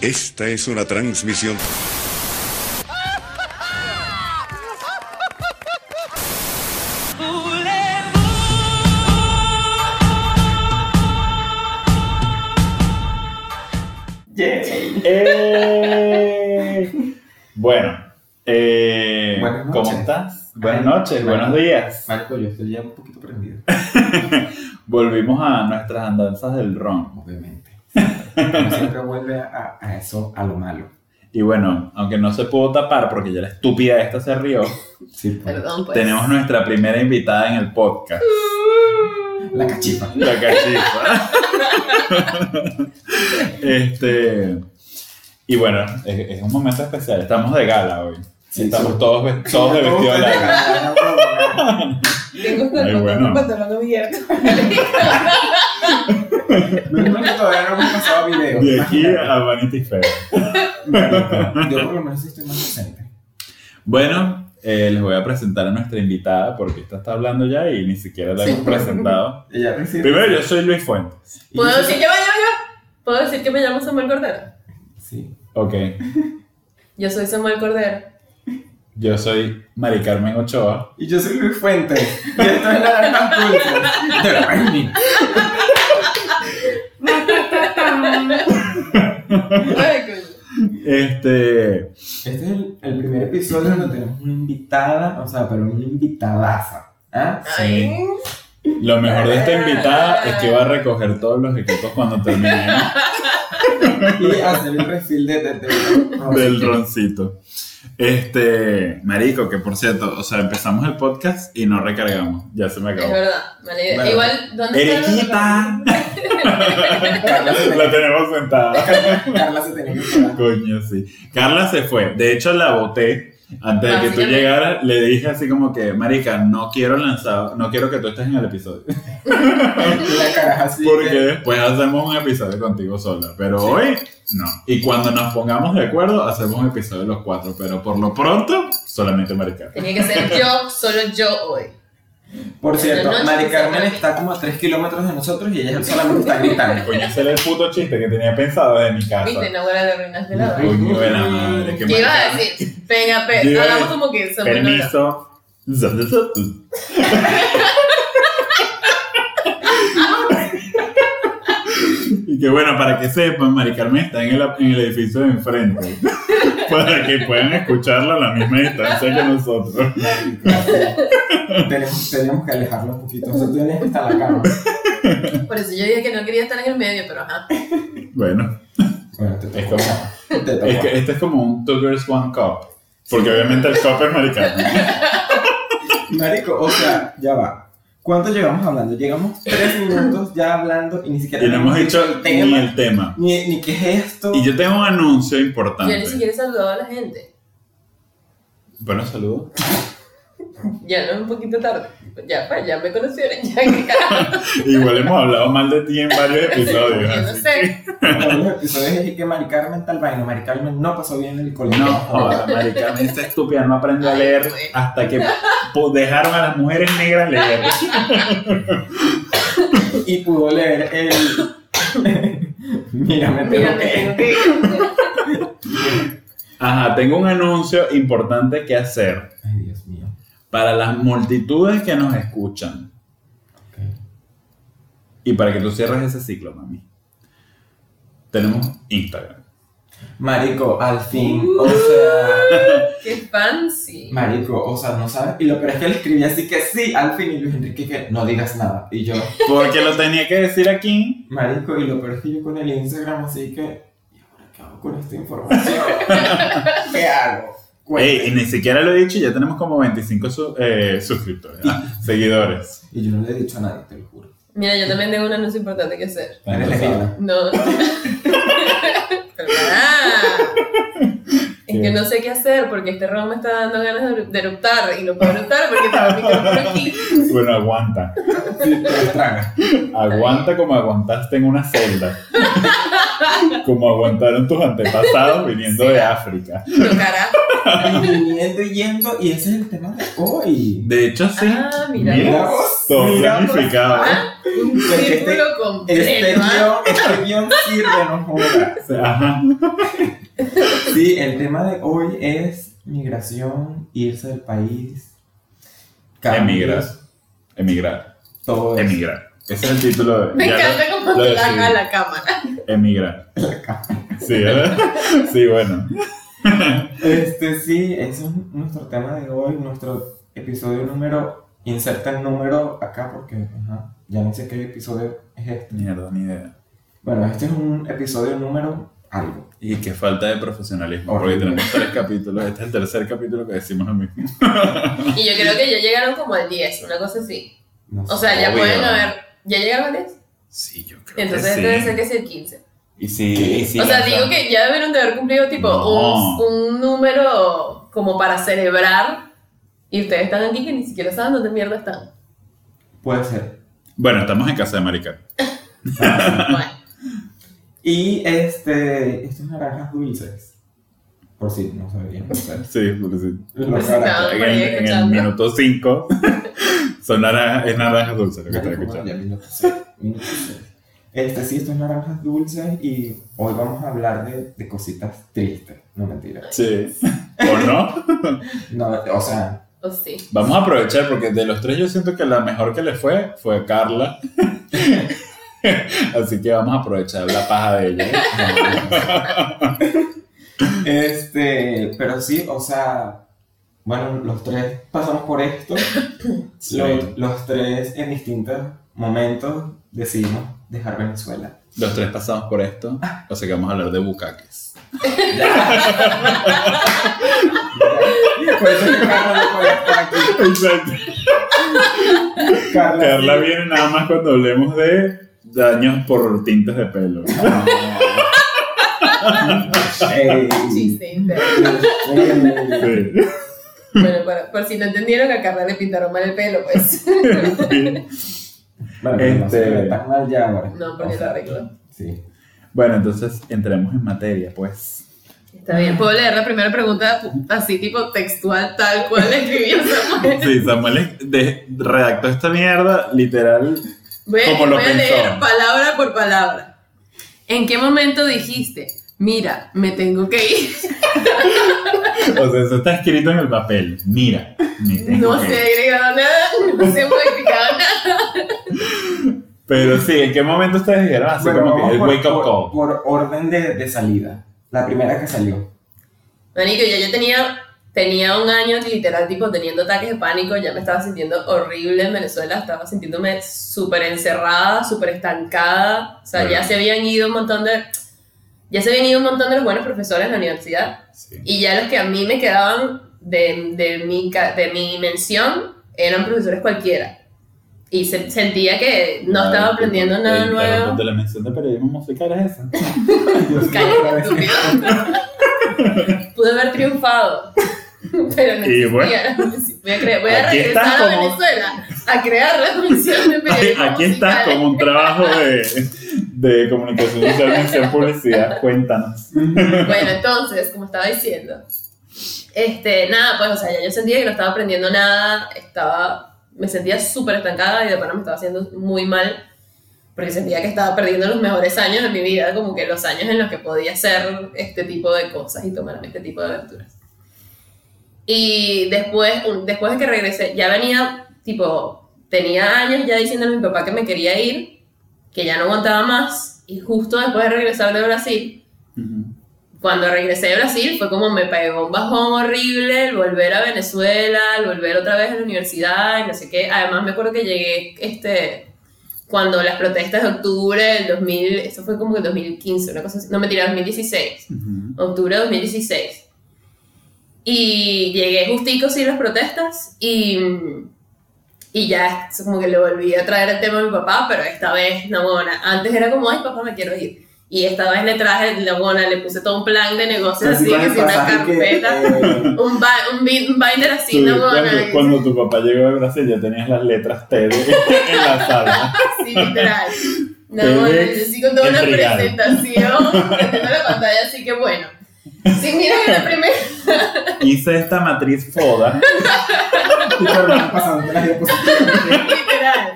Esta es una transmisión. ¡Eh! Bueno, eh, Buenas ¿cómo noches. estás? Buenas noches, buenos días. Marco, yo estoy ya un poquito prendido. Volvimos a nuestras andanzas del ron. Obviamente. Como siempre vuelve a, a eso, a lo malo. Y bueno, aunque no se pudo tapar porque ya la estúpida esta se rió, Sí, pues. Perdón, pues. tenemos nuestra primera invitada en el podcast. La cachifa. La cachifa. este. Y bueno, es, es un momento especial. Estamos de gala hoy. Sí, Estamos sí. todos, todos de vestido largo. Tengo un bueno. pantalón abierto. Menos mal que todavía no hemos pasado video. De aquí Imagínate. a Vanity Fair. Yo por lo menos sí estoy más decente. Bueno, eh, les voy a presentar a nuestra invitada porque esta está hablando ya y ni siquiera la hemos presentado. Ella recibe. Primero, yo soy Luis Fuentes. Y ¿Puedo decir que me llamo yo? ¿Puedo decir que me llamo Samuel Cordero? Sí. Ok. Yo soy Samuel Cordero. Yo soy Mari Carmen Ochoa. Y yo soy Luis Fuentes. Y esto es la Naranja Pulse. De la Raimi. Este. Este es el, el primer episodio donde tenemos una invitada, o sea, pero una invitadaza. ¿Ah? Ay. Lo mejor de esta invitada es que va a recoger todos los equipos cuando terminemos Y hacer el refill de, de, del roncito. Este, marico, que por cierto, o sea, empezamos el podcast y no recargamos. Ya se me Es acabó. verdad. Vale. Bueno. Igual, ¿dónde está? Eriquita. Carla se La tenemos sentada. Carla se tenía que. Coño, sí. Carla se fue. De hecho, la boté. Antes de que tú llegaras, le dije así como que, Marica, no quiero lanzar, no quiero que tú estés en el episodio. Y la caraja así. Porque que- después hacemos un episodio contigo sola. Pero Sí. hoy, no. Y cuando nos pongamos de acuerdo, hacemos un episodio los cuatro. Pero por lo pronto, solamente Marica. Tenía que ser yo, solo yo hoy. Por cierto, No, no, Mari Carmen está como a 3 kilómetros de nosotros y ella solamente está gritando. Coño, ese era el puto chiste que tenía pensado de mi casa. Viste, no huele de ruinas de la. Coño de la madre. qué ¿Qué ibas a decir? Venga, Yo pe, iba a hagamos decir, como que habla. Permiso. Y que bueno, para que sepan, Mari Carmen está en el, en el edificio de enfrente. Para que puedan escucharla a la misma distancia que nosotros. tenemos, tenemos que alejarlo un poquito. Nosotros tenemos que estar en la cama. Por eso yo dije que no quería estar en el medio, pero ajá. Bueno, Bueno, te es tocó. como, Te es que este es como un Two Girls One Cup. Porque obviamente el cup es Carmen. Marico, o sea, ya va. ¿Cuánto llevamos hablando? Llegamos 3 minutos ya hablando y ni siquiera Y no hemos dicho el ni el tema. Ni, ni qué es esto. Y yo tengo un anuncio Yo ni importante. siquiera he saludado a la gente. Bueno, saludos. Ya no es un poquito tarde. Ya, pues, ya me conocieron. Ya. Igual hemos hablado mal de ti en varios episodios. Yo no sé. En los episodios dije que Mari Carmen tal vaina. Mari Carmen no pasó bien en el colegio. No, joda, Mari Carmen, esa estúpida no aprendió a Ay, leer hasta que po- dejaron a las mujeres negras leer. Y pudo leer el. Mira, me tengo que. que. Ajá, tengo un anuncio importante que hacer Ay, Dios mío. Para las multitudes que nos escuchan y para que tú cierres ese ciclo, mami. Tenemos Instagram. Marico, al fin. O sea. Qué fancy. Marico, o sea, no sabes. Y lo peor es que le escribí así que sí, al fin. Y Luis Enrique que no digas nada. Y yo, Porque lo tenía que decir aquí. Marico, y lo peor es que yo con el Instagram así que. ¿Y ahora qué hago con esta información? ¿Qué hago? Ey, y ni siquiera lo he dicho y ya tenemos como 25 su- eh, suscriptores, seguidores. Y yo no le he dicho a nadie, te lo juro. Mira, yo también tengo un anuncio importante que hacer. No. Pero. Es que no sé qué hacer porque este ron me está dando ganas de eru- de eruptar y no puedo eruptar porque tengo el micrófono aquí. Bueno, aguanta. Sí. Aguanta como aguantaste en una celda. Como aguantaron tus antepasados viniendo de África. Pero carajo. Y viniendo y yendo, y ese es el tema de hoy. De hecho, sí. Ah, mira. Mira planificado. ¿Ah? Un este- círculo Este completo. ¿ah? guion, este guion sirve, no. Ajá. Sí, el tema de hoy es migración, irse del país, cambios, Emigrar. Emigrar. todo eso. Emigrar. Ese es el título de. Me encanta lo- cómo lo te decidí. la a la cámara. Emigrar. Sí, ¿verdad? Sí, bueno. Este sí, ese es nuestro tema de hoy, nuestro episodio número. Inserta el número acá porque ajá, ya no sé qué episodio es este. Mierda, ni idea. Bueno, este es un episodio número algo. Y qué falta de profesionalismo. Porque Horrible. tenemos tres capítulos. Este es el tercer capítulo que decimos lo mismo. Y yo creo que ya llegaron como al 10, una cosa así. No. O sea, ya Obvio. pueden haber. ¿Ya llegaron al 10? Sí, yo creo Entonces que debe sí. ser que es el 15. Y sí, y sí. o sea, digo que ya debieron de haber cumplido tipo No. un, un número como para celebrar. Y ustedes están aquí que ni siquiera saben dónde mierda están. Puede ser. Bueno, estamos en casa de Maricar. Bueno, Y este, estos naranjas dulces. Por si no sabían. Sí, porque sí. En por en el minuto 5 son naranjas, es naranjas dulces lo que estás escuchando. Este sí, estos naranjas dulces y hoy vamos a hablar de, de cositas tristes. No mentira. Sí. ¿O no? No, o sea, o sí. Vamos a aprovechar porque de los tres yo siento que la mejor que le fue fue Carla. Así que vamos a aprovechar la paja de ella. este, pero sí, o sea, bueno, los tres pasamos por esto. Sí. Los, los tres en distintos momentos decidimos dejar Venezuela. Los tres pasamos por esto. O sea que vamos a hablar de bucaques. Por eso es que Carla no puede estar aquí. Exacto. Carla, Carla sí. viene nada más cuando hablemos de daños por tintes de pelo. Ey. Chiste interno. Bueno, por, por si no entendieron, a Carla le pintaron mal el pelo, pues. Bueno, pero no se Este- ve tan mal ya ahora. No, porque O sea, lo arregló. Sí. Bueno, entonces entremos en materia, pues. Está bien, puedo leer la primera pregunta así, tipo textual, tal cual la escribió Samuel. Sí, Samuel de- redactó esta mierda literal. Voy a, Como lo voy a leer pensó. palabra por palabra. ¿En qué momento dijiste, mira, me tengo que ir? O sea, eso está escrito en el papel. Mira, me tengo No que se ha ir. agregado nada, no se ha modificado nada. Pero sí, ¿en qué momento ustedes dijeron así Bueno, como que el por, wake up por- call? por orden de, de salida. La primera que salió. Manico, ya yo tenía, tenía un año literal, tipo, teniendo ataques de pánico, ya me estaba sintiendo horrible en Venezuela, estaba sintiéndome súper encerrada, súper estancada, o sea, ya se habían ido un montón de... Ya se habían ido un montón de los buenos profesores en la universidad Sí. y ya los que a mí me quedaban de, de, mi, de mi mención eran profesores cualquiera. Y se- sentía que no estaba aprendiendo nada El- nuevo. De la mención de periodismo musical es esa. Pude haber triunfado. Pero Y bueno. Voy a, voy a Aquí regresar estás a como- Venezuela a crear la comisión de periodismo. Aquí estás musical. como un trabajo de, de comunicación social, mención, publicidad. Cuéntanos. Bueno, entonces, como estaba diciendo, este, nada, pues, o sea, ya yo sentía que no estaba aprendiendo nada, estaba, me sentía súper estancada y de verdad me estaba haciendo muy mal, porque sentía que estaba perdiendo los mejores años de mi vida, como que los años en los que podía hacer este tipo de cosas y tomarme este tipo de aventuras. Y después, después de que regresé, ya venía, tipo, tenía años ya diciéndole a mi papá que me quería ir, que ya no aguantaba más, y justo después de regresar de Brasil, cuando regresé de Brasil fue como me pegó un bajón horrible el volver a Venezuela, el volver otra vez a la universidad y no sé qué. Además me acuerdo que llegué este, cuando las protestas de octubre del 2000, eso fue como que 2015, una cosa así, no mentira, 2016, octubre de 2016. Y llegué justico sí las protestas y, y ya como que le volví a traer el tema a mi papá, pero esta vez, no, bueno, antes era como, ay papá, me quiero ir. Y esta vez le traje, la buena, le puse todo un plan de negocios así, con que si una pasaje que, carpeta, eh, un, ba- un, bi- un binder así, no, bueno, cuando, cuando tu papá llegó de Brasil ya tenías las letras T en la sala. Sí, literal. No, bueno, yo sigo toda una entregado. presentación, prendiendo la pantalla, así que bueno. Sí, mira que la primera. Hice esta matriz FODA. las diapositivas. Literal.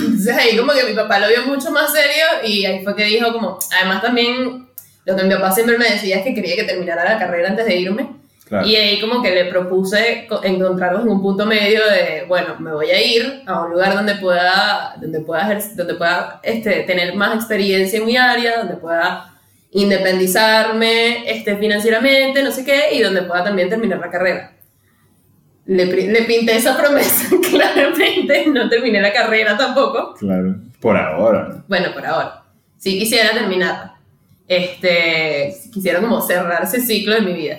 Entonces ahí como que mi papá lo vio mucho más serio y ahí fue que dijo como, además también lo que mi papá siempre me decía es que quería que terminara la carrera antes de irme. Claro. Y ahí como que le propuse co- encontrarnos en un punto medio de, bueno, me voy a ir a un lugar donde pueda, donde pueda, donde pueda este, tener más experiencia en mi área, donde pueda independizarme este, financieramente, no sé qué, y donde pueda también terminar la carrera. Le, le pinté esa promesa, claramente, no terminé la carrera tampoco. Claro. Por ahora. Bueno, por ahora. Sí quisiera terminarla. Este, quisiera como cerrar ese ciclo de mi vida.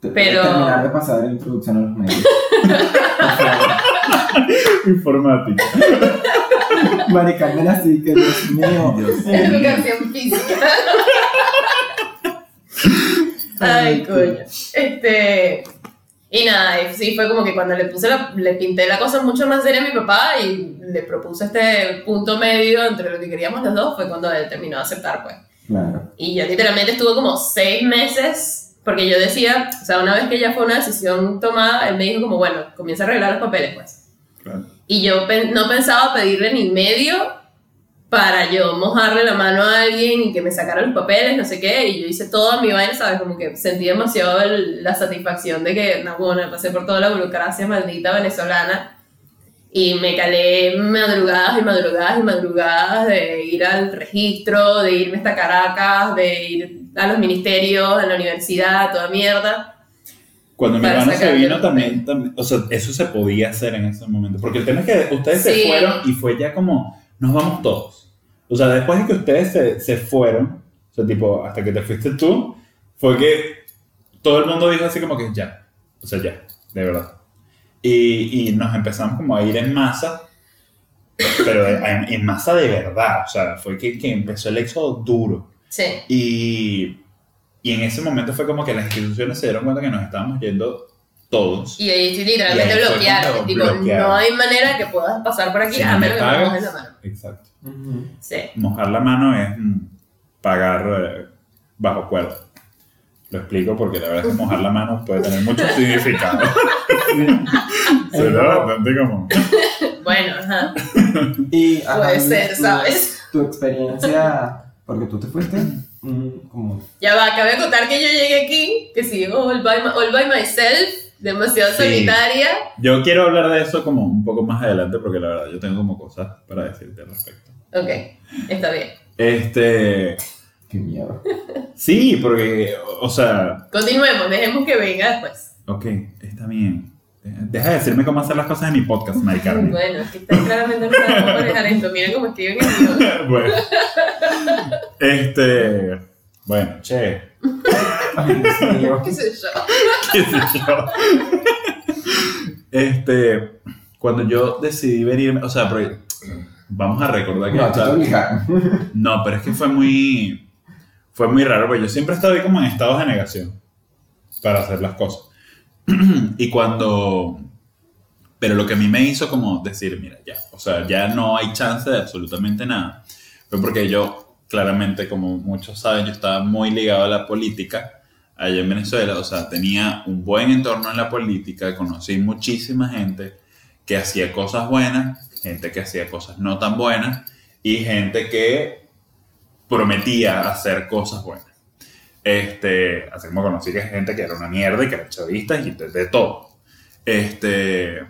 Te- Pero- Terminar de pasar la introducción a los medios. Informática. Mari Carmen así que Dios mío. Educación física. Ay, coño. Este. Y nada, y sí, fue como que cuando le puse la, le pinté la cosa mucho más seria a mi papá y le propuse este punto medio entre lo que queríamos los dos, fue cuando él terminó de aceptar, pues. Claro. Y yo literalmente estuve como seis meses, porque yo decía, o sea, una vez que ya fue una decisión tomada, él me dijo como, bueno, comienza a arreglar los papeles, pues. Claro. Y yo pen- no pensaba pedirle ni medio para yo mojarle la mano a alguien y que me sacara los papeles, no sé qué, y yo hice toda mi vaina, ¿sabes? Como que sentí demasiado el- la satisfacción de que, no, bueno, pasé por toda la burocracia maldita venezolana y me calé madrugadas y madrugadas y madrugadas de ir al registro, de irme hasta Caracas, de ir a los ministerios, a la universidad, toda mierda. Cuando mi hermano se vino también, también, o sea, eso se podía hacer en ese momento. Porque el tema es que ustedes se Sí. fueron y fue ya como, nos vamos todos. O sea, después de que ustedes se, se fueron, o sea, tipo, hasta que te fuiste tú, fue que todo el mundo dijo así como que ya, o sea, ya, de verdad. Y, y nos empezamos como a ir en masa, pero en masa de verdad, o sea, fue que, que empezó el éxodo duro. Sí. Y, y en ese momento fue como que las instituciones se dieron cuenta que nos estábamos yendo todos. Y ahí sí, literalmente Y ahí cuando Tipo, no hay manera que puedas pasar por aquí Si a no me menos que me pagas. mojes la mano. Exacto. Ujú. Sí. Mojar la mano es mm, pagar eh, bajo cuerda. Lo explico porque la verdad es que mojar la mano puede tener mucho significado. Será bastante como. Bueno, ajá. Y, ajá, Puede ser, tu- ¿sabes? Tu experiencia, porque tú te fuiste mm, como Ya va, cabe contar que yo llegué aquí, que sí, all by, my- all by myself, demasiado Sí. solitaria. Yo quiero hablar de eso como un poco más adelante porque la verdad yo tengo como cosas para decirte al respecto. Ok, está bien. Este. qué miedo. Sí, porque, o sea, Continuemos, dejemos que venga después. ok, está bien. Deja de decirme cómo hacer las cosas en mi podcast, Mari Carmen. Bueno, es que está claramente no manejar esto. Miren cómo escriben el bueno. Este. Bueno, che. ¿Qué sé yo? qué sé yo. Este. Cuando yo decidí venirme, o sea, pero vamos a recordar que. No, estaba-. No, pero es que fue muy. Fue muy raro, porque yo siempre ahí como en estados de negación para hacer las cosas. y cuando. Pero lo que a mí me hizo como decir, mira, ya, o sea, ya no hay chance de absolutamente nada. Fue porque yo, claramente, como muchos saben, yo estaba muy ligado a la política allá en Venezuela. O sea, tenía un buen entorno en la política, conocí muchísima gente que hacía cosas buenas, gente que hacía cosas no tan buenas y gente que prometía hacer cosas buenas. Este, así conocí que gente que era una mierda y que era chavista y de, todo. Este,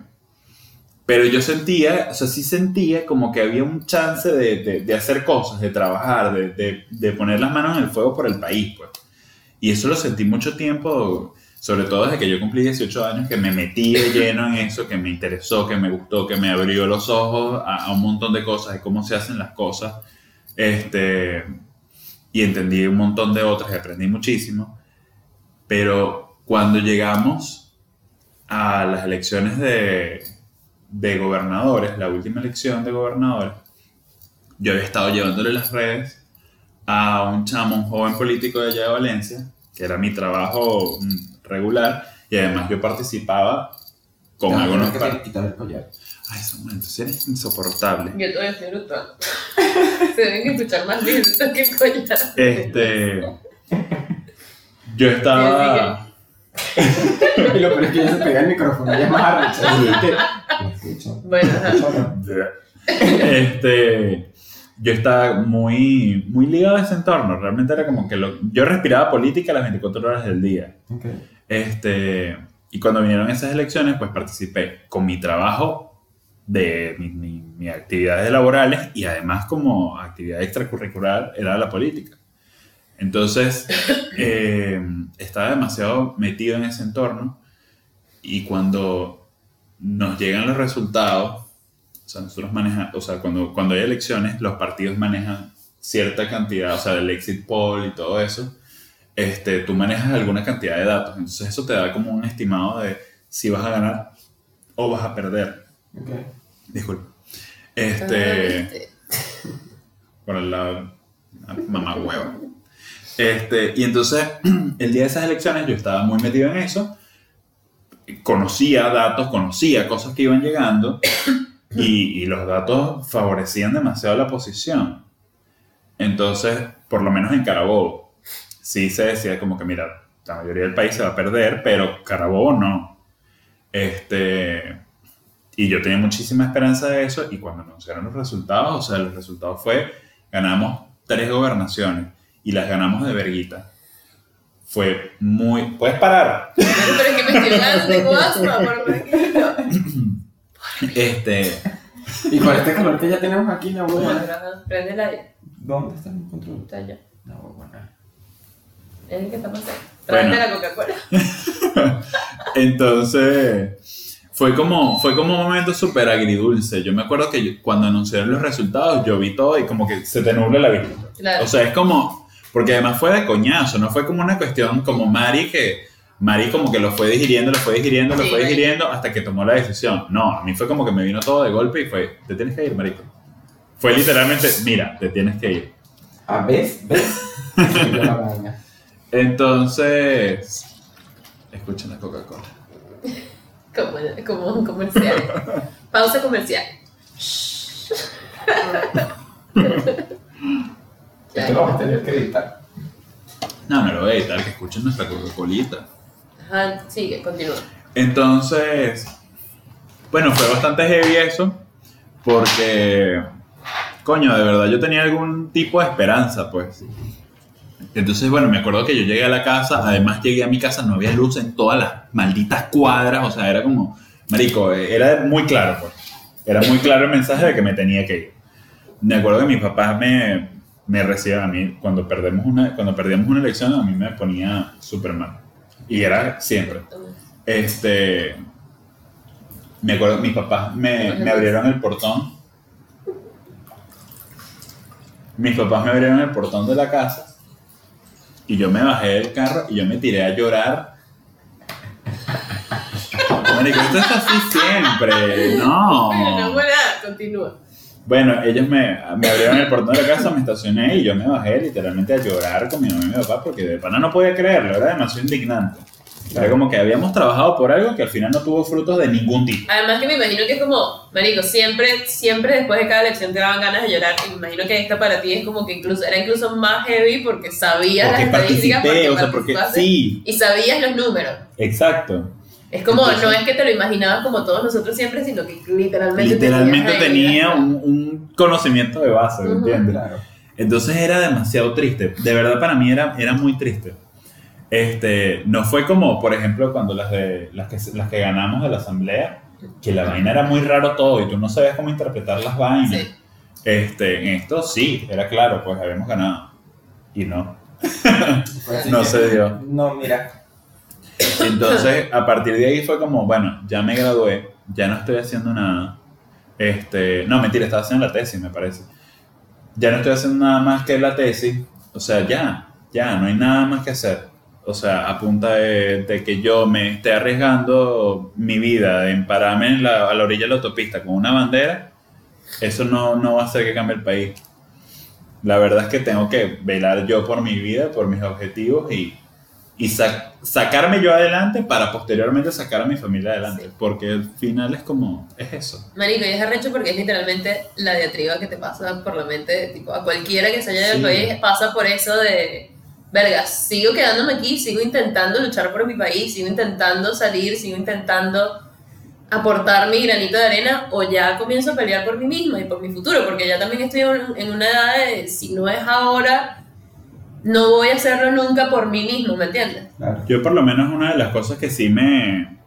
pero yo sentía, o sea, sí sentía como que había un chance de, de- de hacer cosas, de trabajar, de- de poner las manos en el fuego por el país, pues. Y eso lo sentí mucho tiempo, sobre todo desde que yo cumplí 18 años, que me metí de lleno en eso, que me interesó, que me gustó, que me abrió los ojos a, a un montón de cosas, de cómo se hacen las cosas. Este, y entendí un montón de otras aprendí muchísimo. Pero cuando llegamos a las elecciones de, de gobernadores, la última elección de gobernadores, yo había estado llevándole las redes a un chamo, un joven político de allá de Valencia, que era mi trabajo mm, regular, y además yo participaba con No, algunos... que te- quitar el collar. Ay, Samuel, tú eres insoportable. Yo todavía estoy brutal. Se deben escuchar más lindos que collar. Este. Yo estaba. Y lo peor es que ya se pega el micrófono, ya es más arrecho. Bueno, ajá. Este, yo estaba muy, muy ligado a ese entorno. Realmente era como que lo- yo respiraba política las 24 horas del día. Ok. Este, y cuando vinieron esas elecciones, pues participé con mi trabajo de mi- mi- mis actividades laborales y además como actividad extracurricular era la política. Entonces, eh, estaba demasiado metido en ese entorno y cuando nos llegan los resultados, o sea, nosotros manejamos, o sea, cuando, cuando hay elecciones, los partidos manejan cierta cantidad, o sea, del exit poll y todo eso, este, tú manejas alguna cantidad de datos, entonces eso te da como un estimado de si vas a ganar o vas a perder. Ok. Disculpa. Este, ¿viste? por el lado, mamá hueva. Este, y entonces, el día de esas elecciones yo estaba muy metido en eso, conocía datos, conocía cosas que iban llegando y, y los datos favorecían demasiado la posición. Entonces, por lo menos en Carabobo, sí se decía como que, mira, la mayoría del país se va a perder, pero Carabobo no. Este, y yo tenía muchísima esperanza de eso y cuando anunciaron los resultados, o sea, los resultados fue, ganamos tres gobernaciones y las ganamos de verguita. Fue muy... ¿Puedes parar? Pero es que me estoy Este, Y con este calor que ya tenemos aquí, la ajá, Prende el aire. ¿Dónde está el control? Está allá. La hueva. Es el que está pasando. Bueno. La Coca-Cola. entonces, fue como, fue como un momento súper agridulce. Yo me acuerdo que yo- cuando anunciaron los resultados, yo vi todo y como que se te nubla la vista. Claro. O sea, es como, porque además fue de coñazo, no fue como una cuestión como Mari que Mari como que lo fue digiriendo, lo fue digiriendo, lo Sí, fue digiriendo hasta que tomó la decisión. No, a mí fue como que me vino todo de golpe y fue, te tienes que ir, marico. Fue literalmente, mira, te tienes que ir. Ah, ¿ves? ¿Ves? Entonces, escuchen la Coca-Cola. Como, como un comercial. Pausa comercial. Esto lo vamos a tener que editar. No, no lo voy a editar, que escuchen nuestra Coca-Colita. Sigue, continúa. Entonces, bueno, fue bastante heavy eso, porque, coño, de verdad yo tenía algún tipo de esperanza, pues. Entonces, bueno, me acuerdo que yo llegué a la casa, además llegué a mi casa, no había luz en todas las malditas cuadras, o sea, era como, marico, eh, era muy claro, pues. Era muy claro el mensaje de que me tenía que ir. Me acuerdo que mis papás me, me reciben a mí, cuando, perdemos una, cuando perdíamos una elección, a mí me ponía súper mal. Y era siempre. Este. Me acuerdo, mis papás me, me abrieron el portón. Mis papás me abrieron el portón de la casa. Y yo me bajé del carro y yo me tiré a llorar. Marico, esto es así siempre. No. Bueno, no fue nada, continúa. Bueno, ellos me, me abrieron el portón de la casa, me estacioné y yo me bajé literalmente a llorar con mi mamá y mi papá porque de pana no podía creerlo, era demasiado indignante. Era como que habíamos trabajado por algo que al final no tuvo frutos de ningún tipo. Además que me imagino que es como, marico, siempre, siempre después de cada elección te daban ganas de llorar y me imagino que esta para ti es como que incluso, era incluso más heavy porque sabías Porque las estadísticas, porque o sea, porque sí, y sabías los números. exacto. Es como, Entonces- no es que te lo imaginabas como todos nosotros siempre, sino que literalmente Literalmente tenía un, un conocimiento de base, ¿me Ujú. entiendes? Claro. Entonces era demasiado triste. De verdad para mí era, era muy triste. Este, no fue como, por ejemplo, cuando las, de, las, que, las que ganamos de la asamblea, que la vaina era muy raro todo y tú no sabías cómo interpretar las vainas. Sí. Este, en esto sí, era claro, pues habíamos ganado. Y no. Fue así No se dio. No, mira. Entonces, a partir de ahí fue como, bueno, ya me gradué, ya no estoy haciendo nada. Este, no, mentira, estaba haciendo la tesis, me parece. Ya no estoy haciendo nada más que la tesis. O sea, ya, ya, no hay nada más que hacer. O sea, a punta de, que yo me esté arriesgando mi vida en pararme en la- a la orilla de la autopista con una bandera, eso no, no va a hacer que cambie el país. La verdad es que tengo que velar yo por mi vida, por mis objetivos y, y sa- sacarme yo adelante para posteriormente sacar a mi familia adelante. Sí. Porque al final es como, es eso. Marico, y es arrecho porque es literalmente la diatriba que te pasa por la mente, tipo, a cualquiera que se haya del Sí. país pasa por eso de, verga, sigo quedándome aquí, sigo intentando luchar por mi país, sigo intentando salir, sigo intentando aportar mi granito de arena o ya comienzo a pelear por mí misma y por mi futuro, porque ya también estoy en en una edad de si no es ahora, no voy a hacerlo nunca por mí mismo, ¿me entiendes? Claro. Yo por lo menos una de las cosas que sí me,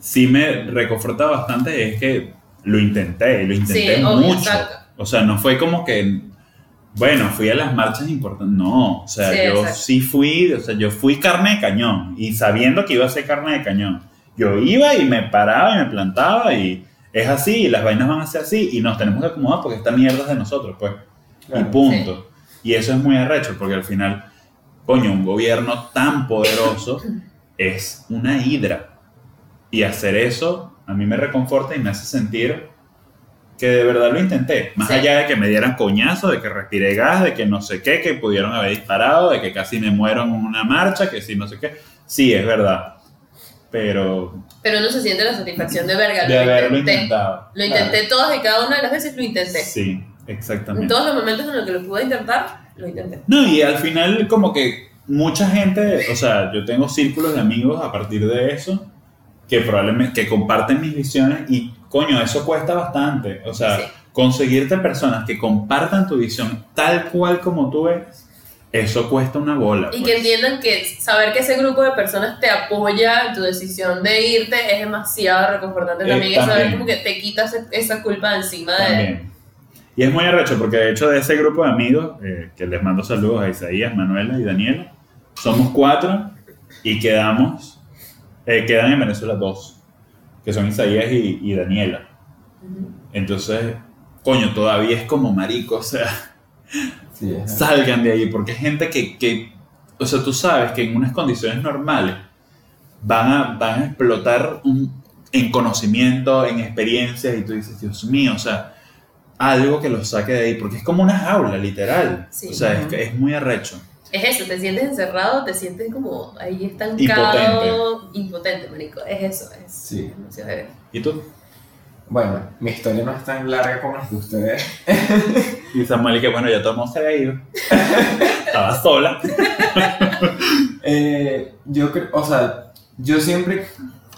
sí me reconforta bastante es que lo intenté, y lo intenté Sí, mucho. exacto. O sea, no fue como que, bueno, fui a las marchas importantes, no, o sea, Sí, yo exacto. sí fui, o sea, yo fui carne de cañón y sabiendo que iba a ser carne de cañón. Yo iba y me paraba y me plantaba y es así, y las vainas van a ser así y nos tenemos que acomodar porque esta mierda es de nosotros, pues. Y Claro. punto. Y eso es muy arrecho, porque al final, coño, un gobierno tan poderoso es una hidra. Y hacer eso a mí me reconforta y me hace sentir que de verdad lo intenté. Más Sí. allá de que me dieran coñazo, de que respiré gas, de que no sé qué, que pudieron haber disparado, de que casi me muero en una marcha, que sí, no sé qué. Sí, es verdad. Pero Pero uno se siente la satisfacción de verga, de lo haberlo intenté. intentado. Lo intenté todas y cada una de las veces lo intenté. Sí, En exactamente. todos los momentos en los que lo pude intentar, lo intenté. No, y al final como que mucha gente, o sea, yo tengo círculos de amigos a partir de eso que probablemente que comparten mis visiones y coño, eso cuesta bastante, o sea, Sí. conseguirte personas que compartan tu visión tal cual como tú eres, eso cuesta una bola. Y pues. que entiendan que saber que ese grupo de personas te apoya en tu decisión de irte es demasiado reconfortante Eh, también. Y saber también. como que te quitas esa culpa de encima de... Y es muy arrecho porque de hecho de ese grupo de amigos, eh, que les mando saludos a Isaías, Manuela y Daniela, somos cuatro y quedamos, eh, quedan en Venezuela dos, que son Isaías y, y Daniela. Entonces, coño, todavía es como marico, o sea, Sí, salgan de ahí, porque es gente que, que, o sea, tú sabes que en unas condiciones normales van a, van a explotar un- en conocimiento, en experiencias, y tú dices, Dios mío, o sea, algo que los saque de ahí, porque es como una jaula, literal. Sí. o sea, es, es muy arrecho. Es eso, te sientes encerrado, te sientes como ahí estancado, impotente, marico. Es eso, es Sí. ¿Y tú? Bueno, mi historia no es tan larga como la de ustedes. Y Samuel, que bueno, ya todo el mundo se había ido. Estaba sola. Eh, yo creo, o sea, yo siempre,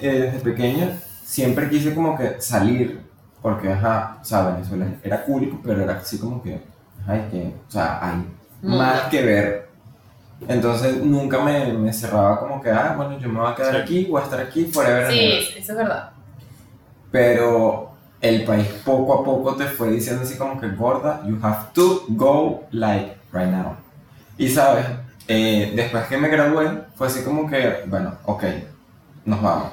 eh, desde pequeña, siempre quise como que salir, porque, ajá, o sea, Venezuela era cool, pero era así como que, ay, que, o sea, hay más que ver. Entonces nunca me, me cerraba como que, ah, bueno, yo me voy a quedar Sí. aquí, voy a estar aquí, forever. Sí, eso es verdad. Pero el país poco a poco te fue diciendo así como que gorda, you have to go like right now. Y sabes, Eh, después que me gradué, fue así como que, bueno, ok, nos vamos.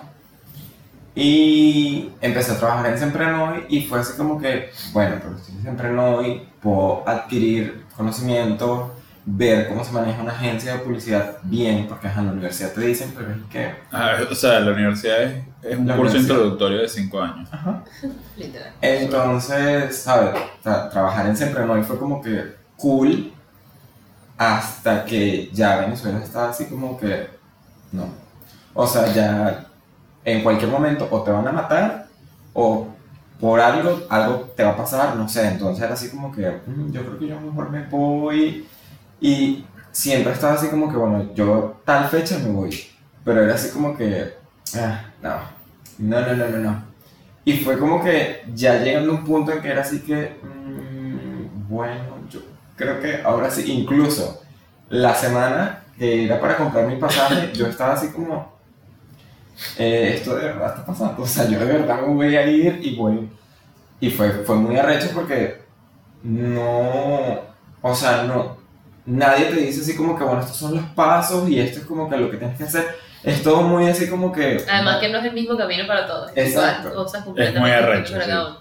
Y empecé a trabajar en Semprenoy y fue así como que, bueno, pero estoy en Semprenoy, puedo adquirir conocimiento, ver cómo se maneja una agencia de publicidad bien, porque ajá, en la universidad te dicen, pero es que... Ah, o sea, la universidad es, es un curso introductorio de 5 años. Literal. Entonces, ¿sabes? Tra- trabajar en Semprenoy fue como que cool hasta que ya Venezuela estaba así como que no. O sea, ya en cualquier momento o te van a matar o por algo, algo te va a pasar, no sé. Entonces era así como que "Mm, yo creo que yo mejor me voy y siempre estaba así como que bueno, yo tal fecha me voy. Pero era así como que, ah, no, no, no, no, no, no. Y fue como que ya llegando a un punto en que era así que, mm, bueno, yo creo que ahora sí, incluso la semana que era para comprar mi pasaje, yo estaba así como, eh, esto de verdad está pasando, o sea, yo de verdad me voy a ir y voy. Y fue, fue muy arrecho porque no, o sea, no, nadie te dice así como que, bueno, estos son los pasos y esto es como que lo que tienes que hacer. Es todo muy así como que... Además que no es el mismo camino para todos. es Exacto. cosas Es muy arrecho, para sí. cada uno.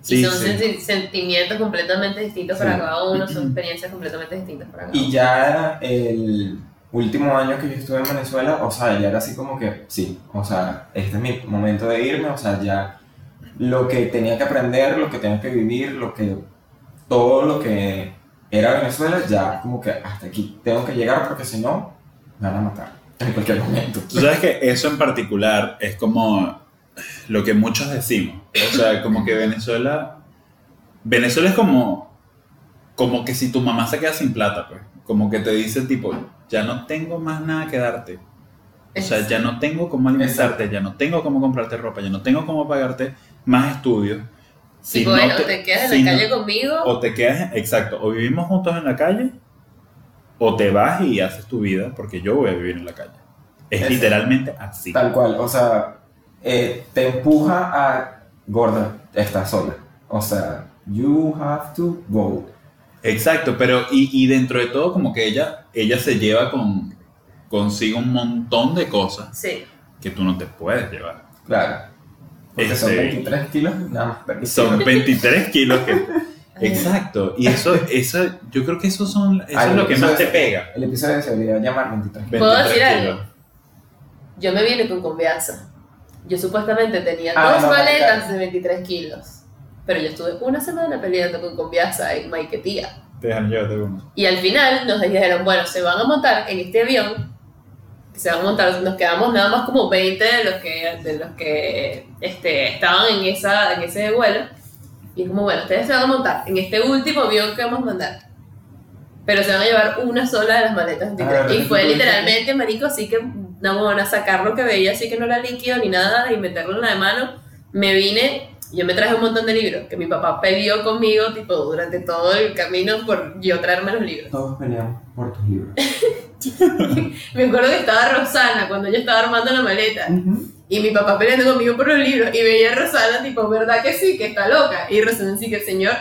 Sí, y son sí. senti- sentimientos completamente distintos para cada uno, son experiencias completamente distintas para cada Y uno. ya el último año que yo estuve en Venezuela, o sea, ya era así como que, sí, o sea, este es mi momento de irme, o sea, ya lo que tenía que aprender, lo que tenía que vivir, lo que, todo lo que era Venezuela, ya como que hasta aquí tengo que llegar porque si no, me van a matar en cualquier momento. Tú sabes que eso en particular es como lo que muchos decimos. O sea, como que Venezuela. Venezuela es como. Como que si tu mamá se queda sin plata, pues. Como que te dice, tipo, ya no tengo más nada que darte. O sea, ya no tengo cómo alimentarte, ya no tengo cómo comprarte ropa, ya no tengo cómo pagarte más estudios. Si Tipo, no te- te quedas en si la no- calle conmigo. O te quedas, exacto, o vivimos juntos en la calle, o te vas y haces tu vida, porque yo voy a vivir en la calle. Es Es- literalmente así. Tal cual, o sea, eh, te empuja a gorda, estás sola. O sea, you have to go. Exacto, pero y, y dentro de todo como que ella, ella se lleva con, consigo un montón de cosas Sí. que tú no te puedes llevar. Claro. Porque son Este- 23 kilos nada más permitido. Son 23 kilos que... Exacto, y eso, eso, yo creo que eso, son, eso Ay, es lo que más te pega. El episodio se debería llamar 23 kilos. ¿Puedo 23 decir algo? Yo me vine con confianza. Yo supuestamente tenía Ah, dos no, maletas claro. de 23 kilos. Pero yo estuve una semana peleando con confianza en Maiquetía. Te dejan llevarte uno. Y al final nos dijeron, bueno, se van a montar en este avión. Se van a montar, nos quedamos nada más como 20 de los que, de los que este, estaban en, esa, en ese vuelo. Y es como, bueno, ustedes se van a montar en este último avión que vamos a mandar. Pero se van a llevar una sola de las maletas. Ah, 23. y fue literalmente, marico, así que no van a sacar lo que veía, así que no era líquido ni nada, y meterlo en la de mano. Me vine, yo me traje un montón de libros que mi papá peleó conmigo, tipo, durante todo el camino por yo traerme los libros. Todos peleamos por tus libros. Me acuerdo que estaba Rosana cuando yo estaba armando la maleta y mi papá peleando conmigo por los libros y veía a Rosana tipo, ¿verdad que sí? Que está loca. Y Rosana sí que, señor,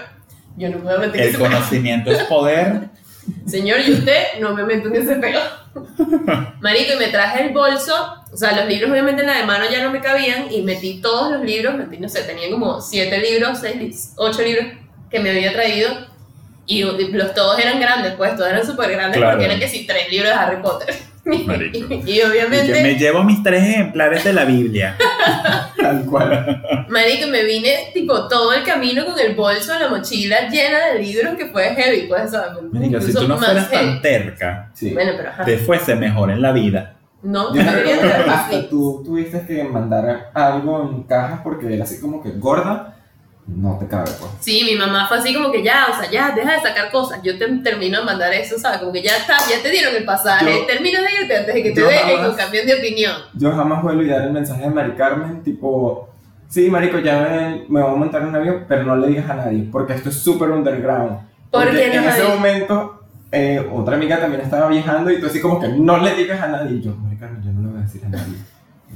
yo no a meter El conocimiento es poder. Señor, y usted no me meto en ese pelo. Marico, y me traje el bolso, o sea, los libros obviamente en la de mano ya no me cabían y metí todos los libros, metí, no sé, tenía como siete libros, seis, ocho libros que me había traído y los todos eran grandes, pues todos eran súper grandes Claro. porque eran que sí, tres libros de Harry Potter. Marico. y Y que obviamente... me llevo mis tres ejemplares de la Biblia. Tal cual. Marico, me vine tipo todo el camino con el bolso, la mochila llena de libros que fue heavy, pues, ¿sabes? Marico, si Incluso tú no más fueras heavy. tan terca, Sí. Bueno, pero ajá. te fuese mejor en la vida. No, Yo que ser hasta tú tuviste que mandar algo en cajas porque era así como que gorda, no te cabe, pues. Sí, mi mamá fue así como que ya, o sea, ya, deja de sacar cosas. Yo te termino de mandar eso, ¿sabes? Como que ya está, ya te dieron el pasaje, Yo- termina de irte antes de que te dejen o cambien de opinión. Yo jamás voy a olvidar el mensaje de Mari Carmen, tipo, sí, marico, ya me, me voy a montar en un avión, pero no le digas a nadie, porque esto es súper underground. ¿Por Porque no en ese sabía? momento, eh, otra amiga también estaba viajando y tú así como que no le digas a nadie. Y yo, Mari Carmen, yo no le voy a decir a nadie.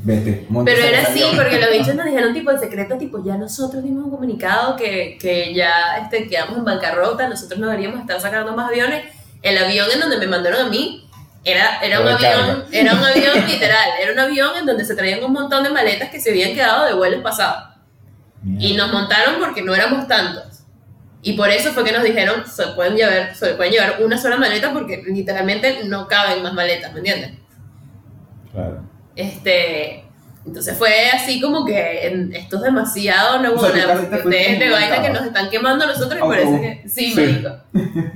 Vete, Pero era así, avión". porque los bichos nos dijeron tipo en secreto, tipo, ya nosotros dimos un comunicado que, que ya este, quedamos en bancarrota, nosotros no deberíamos estar sacando más aviones. El avión en donde me mandaron a mí era, era un avión, era un avión literal, era un avión en donde se traían un montón de maletas que se habían quedado de vuelos pasados. Y nos montaron porque no éramos tantos. Y por eso fue que nos dijeron, se pueden llevar, se pueden llevar una sola maleta porque literalmente no caben más maletas, ¿me entiendes? Claro. Este, entonces fue así como que en- esto es demasiado, no O sea, fuiste ustedes de vaina que nos están quemando a nosotros y por eso Autobús. que, sí, Sí. marico.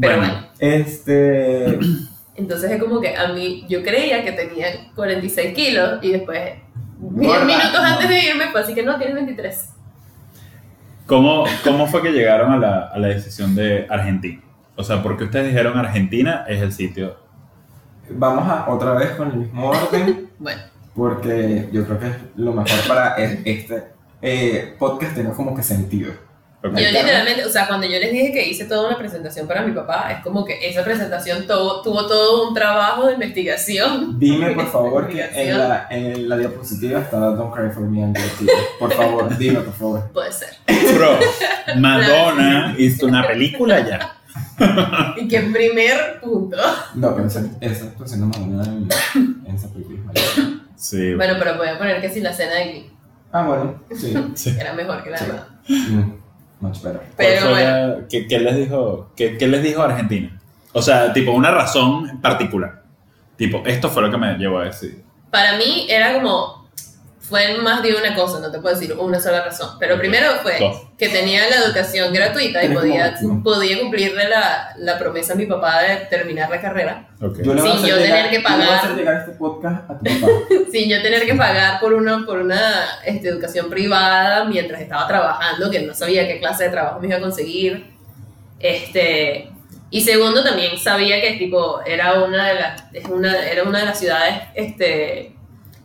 Pero Bueno, bueno, Este. entonces es como que a mí, yo creía que tenía 46 kilos y después, 10 Gorda, minutos antes de irme, fue así que no, tienes 23. ¿cómo, ¿cómo fue que llegaron a la, a la decisión de Argentina? O sea, porque ustedes dijeron Argentina es el sitio. Vamos a otra vez con el mismo orden, Bueno, porque yo creo que es lo mejor para este eh, podcast tener como que sentido. Yo literalmente, o sea, cuando yo les dije que hice toda una presentación para mi papá, es como que esa presentación tuvo, tuvo todo un trabajo de investigación. Dime por favor que en la, en la diapositiva está Don't Cry For Me and. Por favor, dime por favor. Puede ser. Bro, Madonna hizo una película ya. Y que primer punto. No, pero esa, esa actuación de Madonna en, en esa película. Sí. Bueno, pero voy a poner que sin la cena de Glee. Ah, bueno, sí. sí. Era mejor que la Sí. demás. Mm, much better. ¿Cuál Pero bueno, la- ¿qué, qué les dijo, qué, qué les dijo Argentina? O sea, tipo, una razón en particular. Tipo, esto fue lo que me llevó a decir. para mí era como. Fue más de una cosa, no te puedo decir una sola razón. Pero primero fue Dos. que tenía la educación gratuita y podía, podía cumplirle la, la promesa a mi papá de terminar la carrera Ok. Yo le voy a Sin hacer yo llegar- tener que yo le voy a pagar. hacer llegar este podcast a tu papá. sin yo tener que pagar por una, por una este, educación privada mientras estaba trabajando, que no sabía qué clase de trabajo me iba a conseguir. Este, Y segundo, también sabía que tipo, era, una de las, es una, era una de las ciudades este,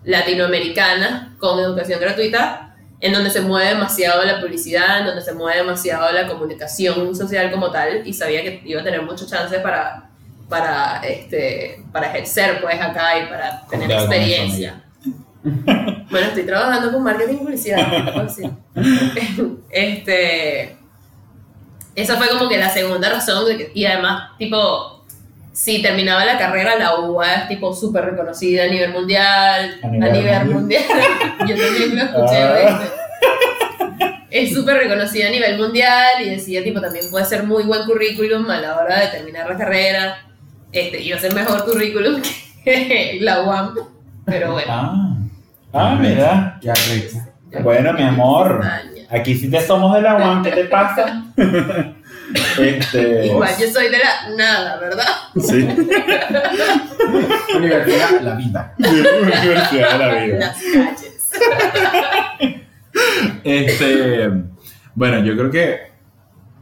latinoamericanas con educación gratuita, en donde se mueve demasiado la publicidad, en donde se mueve demasiado la comunicación social como tal, y sabía que iba a tener muchas chances para, para, este, para ejercer pues acá y para tener experiencia. Bueno, estoy trabajando con marketing y publicidad. este, esa fue como que la segunda razón. de que- y además, tipo, si terminaba la carrera, la UBA es tipo súper reconocida a nivel mundial. A A nivel mundial. mundial. Yo también lo escuché, Ah. Es súper reconocida a nivel mundial y decía, tipo, también puede ser muy buen currículum a la hora de terminar la carrera. Este, iba a ser mejor currículum que la UAM. Pero bueno. Ah, ah mira. Qué arrecha. Bueno, mi amor. Aquí sí te somos de la UAM, ¿qué te pasa? este. Igual, yo soy de la nada, ¿verdad? Sí, Universidad, la vida. Universidad la vida. Las calles. Este, bueno, yo creo que,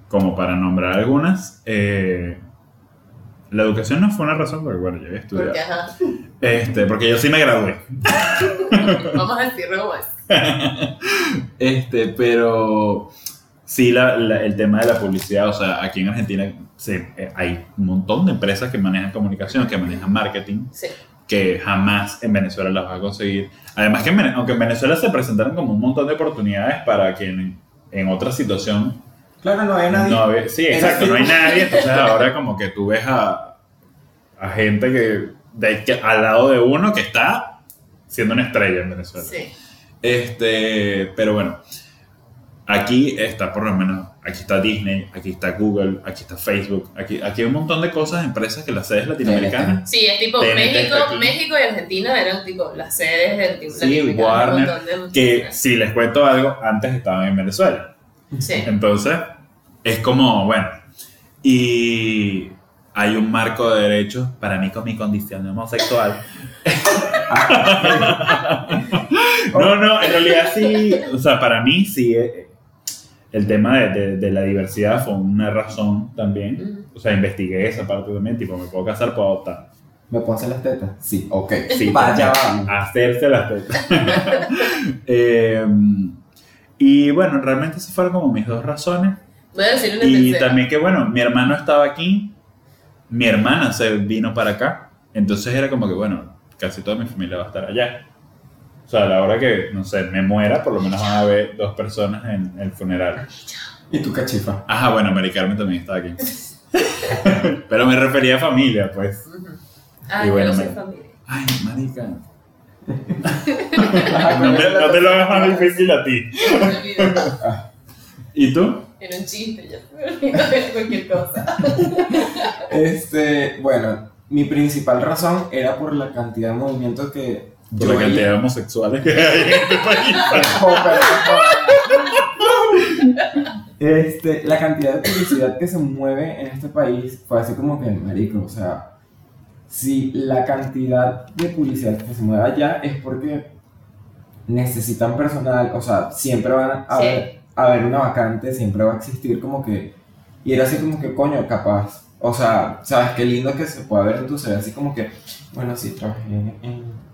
como para nombrar algunas, eh, la educación no fue una razón, porque bueno, yo había estudiado. Porque, ajá, Este, porque yo sí me gradué. vamos a decirlo como es. Este, pero sí, la- la- el tema de la publicidad, o sea, aquí en Argentina se- eh, hay un montón de empresas que manejan comunicación, que manejan marketing, Sí. que jamás en Venezuela las vas a conseguir. Además que en aunque en Venezuela se presentaron como un montón de oportunidades para quien en otra situación Claro, no hay nadie. no había- sí, exacto, no hay nadie, entonces ahora como que tú ves a, a gente que, de, que al lado de uno que está siendo una estrella en Venezuela. Sí. Este, pero bueno, aquí está por lo menos, aquí está Disney, aquí está Google, aquí está Facebook, aquí, aquí hay un montón de cosas, empresas que las sedes latinoamericanas. Sí, es tipo México. México y Argentina eran tipo las sedes del tipo Sí, Warner, de Que si les cuento algo, antes estaban en Venezuela. Sí. Entonces, es como, bueno, y hay un marco de derechos para mí con mi condición de homosexual. no, no, en realidad sí, o sea, para mí sí, eh, el tema de, de- de la diversidad fue una razón también. O sea, investigué esa parte también, tipo, me puedo casar, puedo adoptar. ¿Me puedo hacer las tetas? Sí, ok. Sí, Vaya, vamos. hacerse las tetas. Eh, y bueno, realmente esas fueron como mis dos razones. Voy a decir una Y tercera. también que, bueno, mi hermano estaba aquí, mi hermana se vino para acá, entonces era como que, bueno, casi toda mi familia va a estar allá. O sea, a la hora que, no sé, me muera, por lo menos van a haber dos personas en el funeral. ¿Y tu cachifa? Ajá, bueno, Mari Carmen también estaba aquí. Pero me refería a familia, pues. Ay, Y bueno, no soy me- familia. Ay, marica. No, me- no te lo hagas más difícil a ti. ¿Y tú? Era un chiste, ya me cualquier cosa. Este, bueno, mi principal razón era por la cantidad de movimientos que Por yo la cantidad de homosexuales que hay en este país. Este, la cantidad de publicidad que se mueve en este país fue así como que, marico, o sea, si la cantidad de publicidad que se mueve allá es porque necesitan personal, o sea, siempre van a, Sí. haber, a haber una vacante, siempre va a existir como que, y era así como que, coño, capaz, o sea, sabes, qué lindo que se pueda ver en tu CV, así como que, bueno, sí, trabajé en,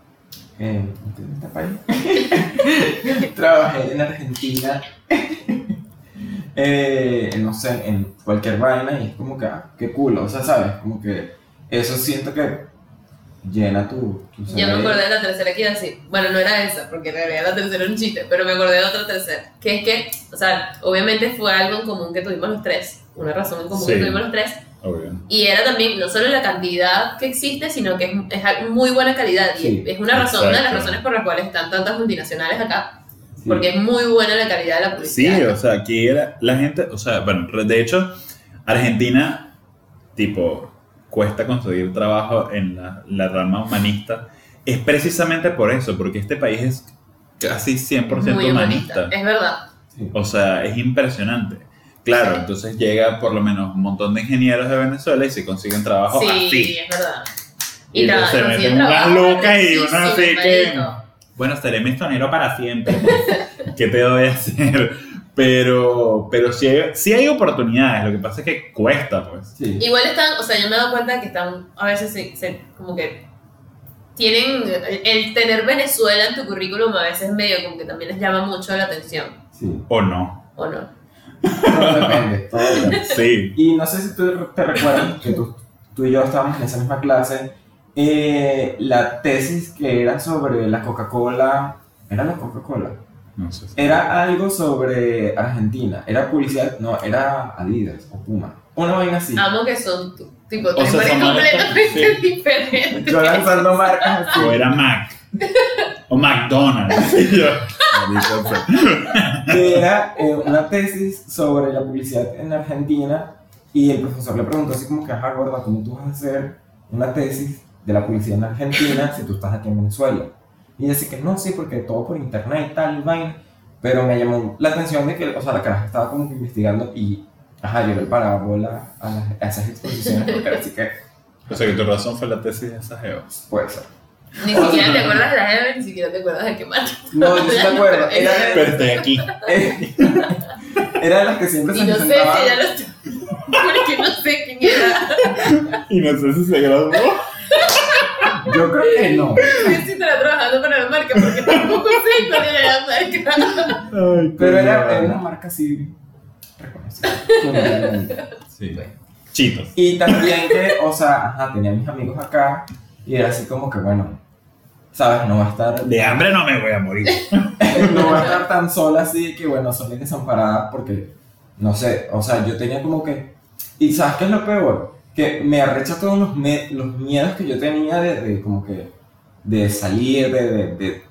en, en este país. Trabajé en Argentina, eh, no sé, en cualquier vaina y es como que, ah, qué culo, o sea, ¿sabes? Como que eso siento que llena tu... tu Ya me acordé de la tercera que iba a decir. Bueno, no era esa, porque en realidad la tercera era un chiste, pero me acordé de otra tercera. Que es que, o sea, obviamente fue algo en común que tuvimos los tres. Una razón en común Sí. que tuvimos los tres. Obvio. Y era también no solo la cantidad que existe, sino que es, es muy buena calidad. Y Sí, es una razón, una de las exacto. razones por las cuales están tantas multinacionales acá. Sí. Porque es muy buena la calidad de la Sí, publicidad. o sea, aquí era la gente, o sea, bueno, de hecho, Argentina, tipo, cuesta conseguir trabajo en la, la rama humanista, es precisamente por eso, porque este país es casi 100% muy humanista. humanista. Es verdad. Sí. O sea, es impresionante. Claro, entonces llega por lo menos un montón de ingenieros de Venezuela y se consiguen trabajo sí, así. es verdad. Y tra- entonces se meten unas lucas y uno así que-. Bueno, seré mistonero para siempre. ¿Qué te voy a hacer? Pero, pero sí, hay, sí hay oportunidades, lo que pasa es que cuesta, pues. Sí. Igual están, o sea, yo me he dado cuenta que están, a veces se, se- como que tienen, el tener Venezuela en tu currículum a veces medio como que también les llama mucho la atención, Sí. O no. ¿o no? Todo depende, todo depende. Sí. Y no sé si tú te recuerdas que tú, tú y yo estábamos en esa misma clase. eh, la tesis que era sobre la Coca-Cola. ¿Era la Coca-Cola? No sé. si- Era algo sobre Argentina. Era publicidad. No, era Adidas o Puma. Una vaina así. Amo que son tu- tipo O tres sea, completamente sí. diferentes. Yo lanzando marcas así. O era Mac. O McDonald's. Y yo, que era eh, una tesis sobre la publicidad en Argentina y el profesor le preguntó así como que, ajá, gorda, ¿cómo tú vas a hacer una tesis de la publicidad en Argentina si tú estás aquí en Venezuela? Y ella así que no, sí, porque todo por internet y tal, y vaina. Pero me llamó la atención de que, o sea, la caraja estaba como que investigando y, ajá, yo le paraba bola a, las- a esas exposiciones porque así que O sea que tu razón fue la tesis de esa geo. puede ser. Ni siquiera te acuerdas de la Eve, ni siquiera te acuerdas de qué mata. No, yo sí me acuerdo. Era, Pero estoy aquí. era de las que siempre Y se no sé si ella lo está. Porque no sé quién era. Y no sé si se graduó. Yo creo que no. Sé si estará trabajando para la marca, porque tampoco sé cuál era la marca. Ay, Pero era, era una marca así reconocida. Sí. Chitos. y también que, o sea, ajá, tenía mis amigos acá y era así como que, bueno, ¿sabes? No va a estar, De hambre no me voy a morir. no va a estar tan sola así que, bueno, sola y desamparada porque, no sé, o sea, yo tenía como que, y ¿sabes qué es lo peor? Que me arrecha todos los, me- los miedos que yo tenía de, de como que, de salir, de, de, de-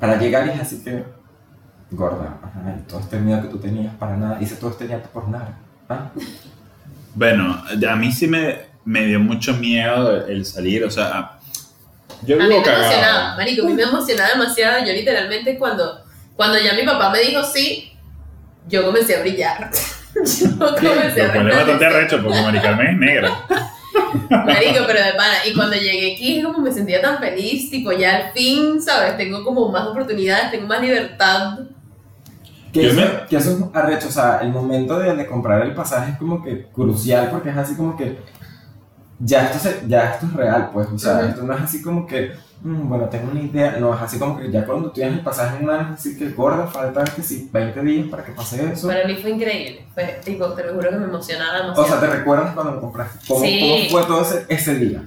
para llegar y es así que, gorda, ajá, y todo este miedo que tú tenías para nada, hice todo este llanto por nada. ¿ah? Bueno, a mí sí me, me dio mucho miedo el salir, o sea, yo A mí me emocionaba, marico, a mí me emocionaba demasiado. Yo literalmente cuando, cuando ya mi papá me dijo sí, yo comencé a brillar. yo comencé a es bastante brillar. arrecho porque Mari Carmen es negra. Marico, pero de pana. Y cuando llegué aquí, es como me sentía tan feliz, tipo, ya al fin, ¿sabes? Tengo como más oportunidades, tengo más libertad. Que Yo eso, me- que eso es arrecho, o sea, el momento de, de comprar el pasaje es como que crucial porque es así como que ya esto, se- ya esto es real, pues, o sea, Ujú. esto no es así como que, mm, bueno, tengo una idea, no, es así como que ya cuando tú tienes el pasaje en es así que gorda, faltan que sí, 20 días para que pase eso. Para mí fue increíble. Fue, tipo, te lo juro que me emocionaba O sea, demasiado. ¿te recuerdas cuando lo compraste? ¿Cómo, Sí. cómo fue todo ese, ese día?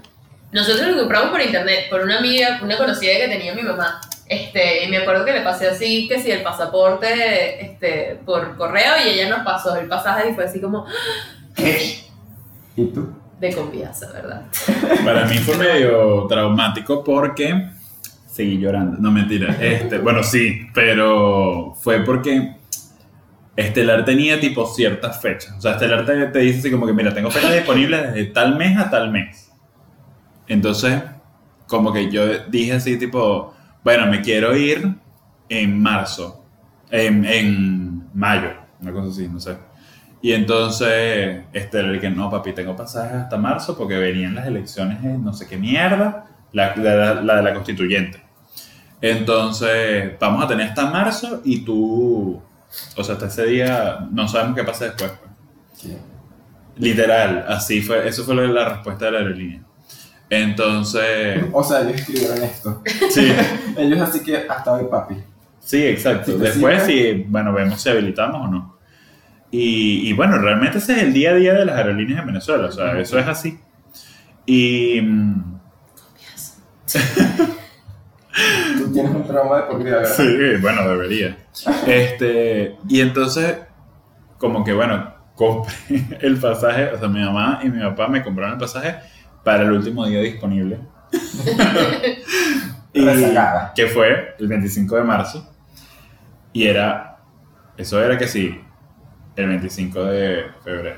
Nosotros lo compramos por internet, por una amiga, una conocida que tenía mi mamá. Este, y me acuerdo que le pasé así, que si el pasaporte, este, por correo, y ella nos pasó el pasaje y fue así como ¿Y tú? De confianza, ¿verdad? Para mí fue medio traumático porque seguí llorando. No, mentira. Este, bueno, sí, pero fue porque Estelar tenía tipo ciertas fechas. O sea, Estelar te, te dice así como que, mira, tengo fechas disponibles desde tal mes a tal mes. Entonces, como que yo dije así tipo, bueno, me quiero ir en marzo, en, en mayo, una cosa así, no sé. Y entonces, este, le dije, no, papi, tengo pasajes hasta marzo porque venían las elecciones en no sé qué mierda, la, la- la de la constituyente. Entonces, vamos a tener hasta marzo y tú, o sea, hasta ese día no sabemos qué pasa después. pues. Sí. Literal, así fue, eso fue la respuesta de la aerolínea. Entonces, O sea, ellos escribieron esto. sí, Ellos así que hasta hoy, papi. sí, exacto. Después, sí, sí, bueno, vemos si habilitamos o no. Y, y bueno, realmente ese es el día a día de las aerolíneas en Venezuela, o sea, eso es así. Y mm, Tú tienes un trauma de por vida, ¿verdad? sí, bueno, debería. Este, y entonces, como que bueno, compré el pasaje, o sea, mi mamá y mi papá me compraron el pasaje para el último día disponible. y, que fue el 25 de marzo. Y era, eso era que sí, el 25 de febrero.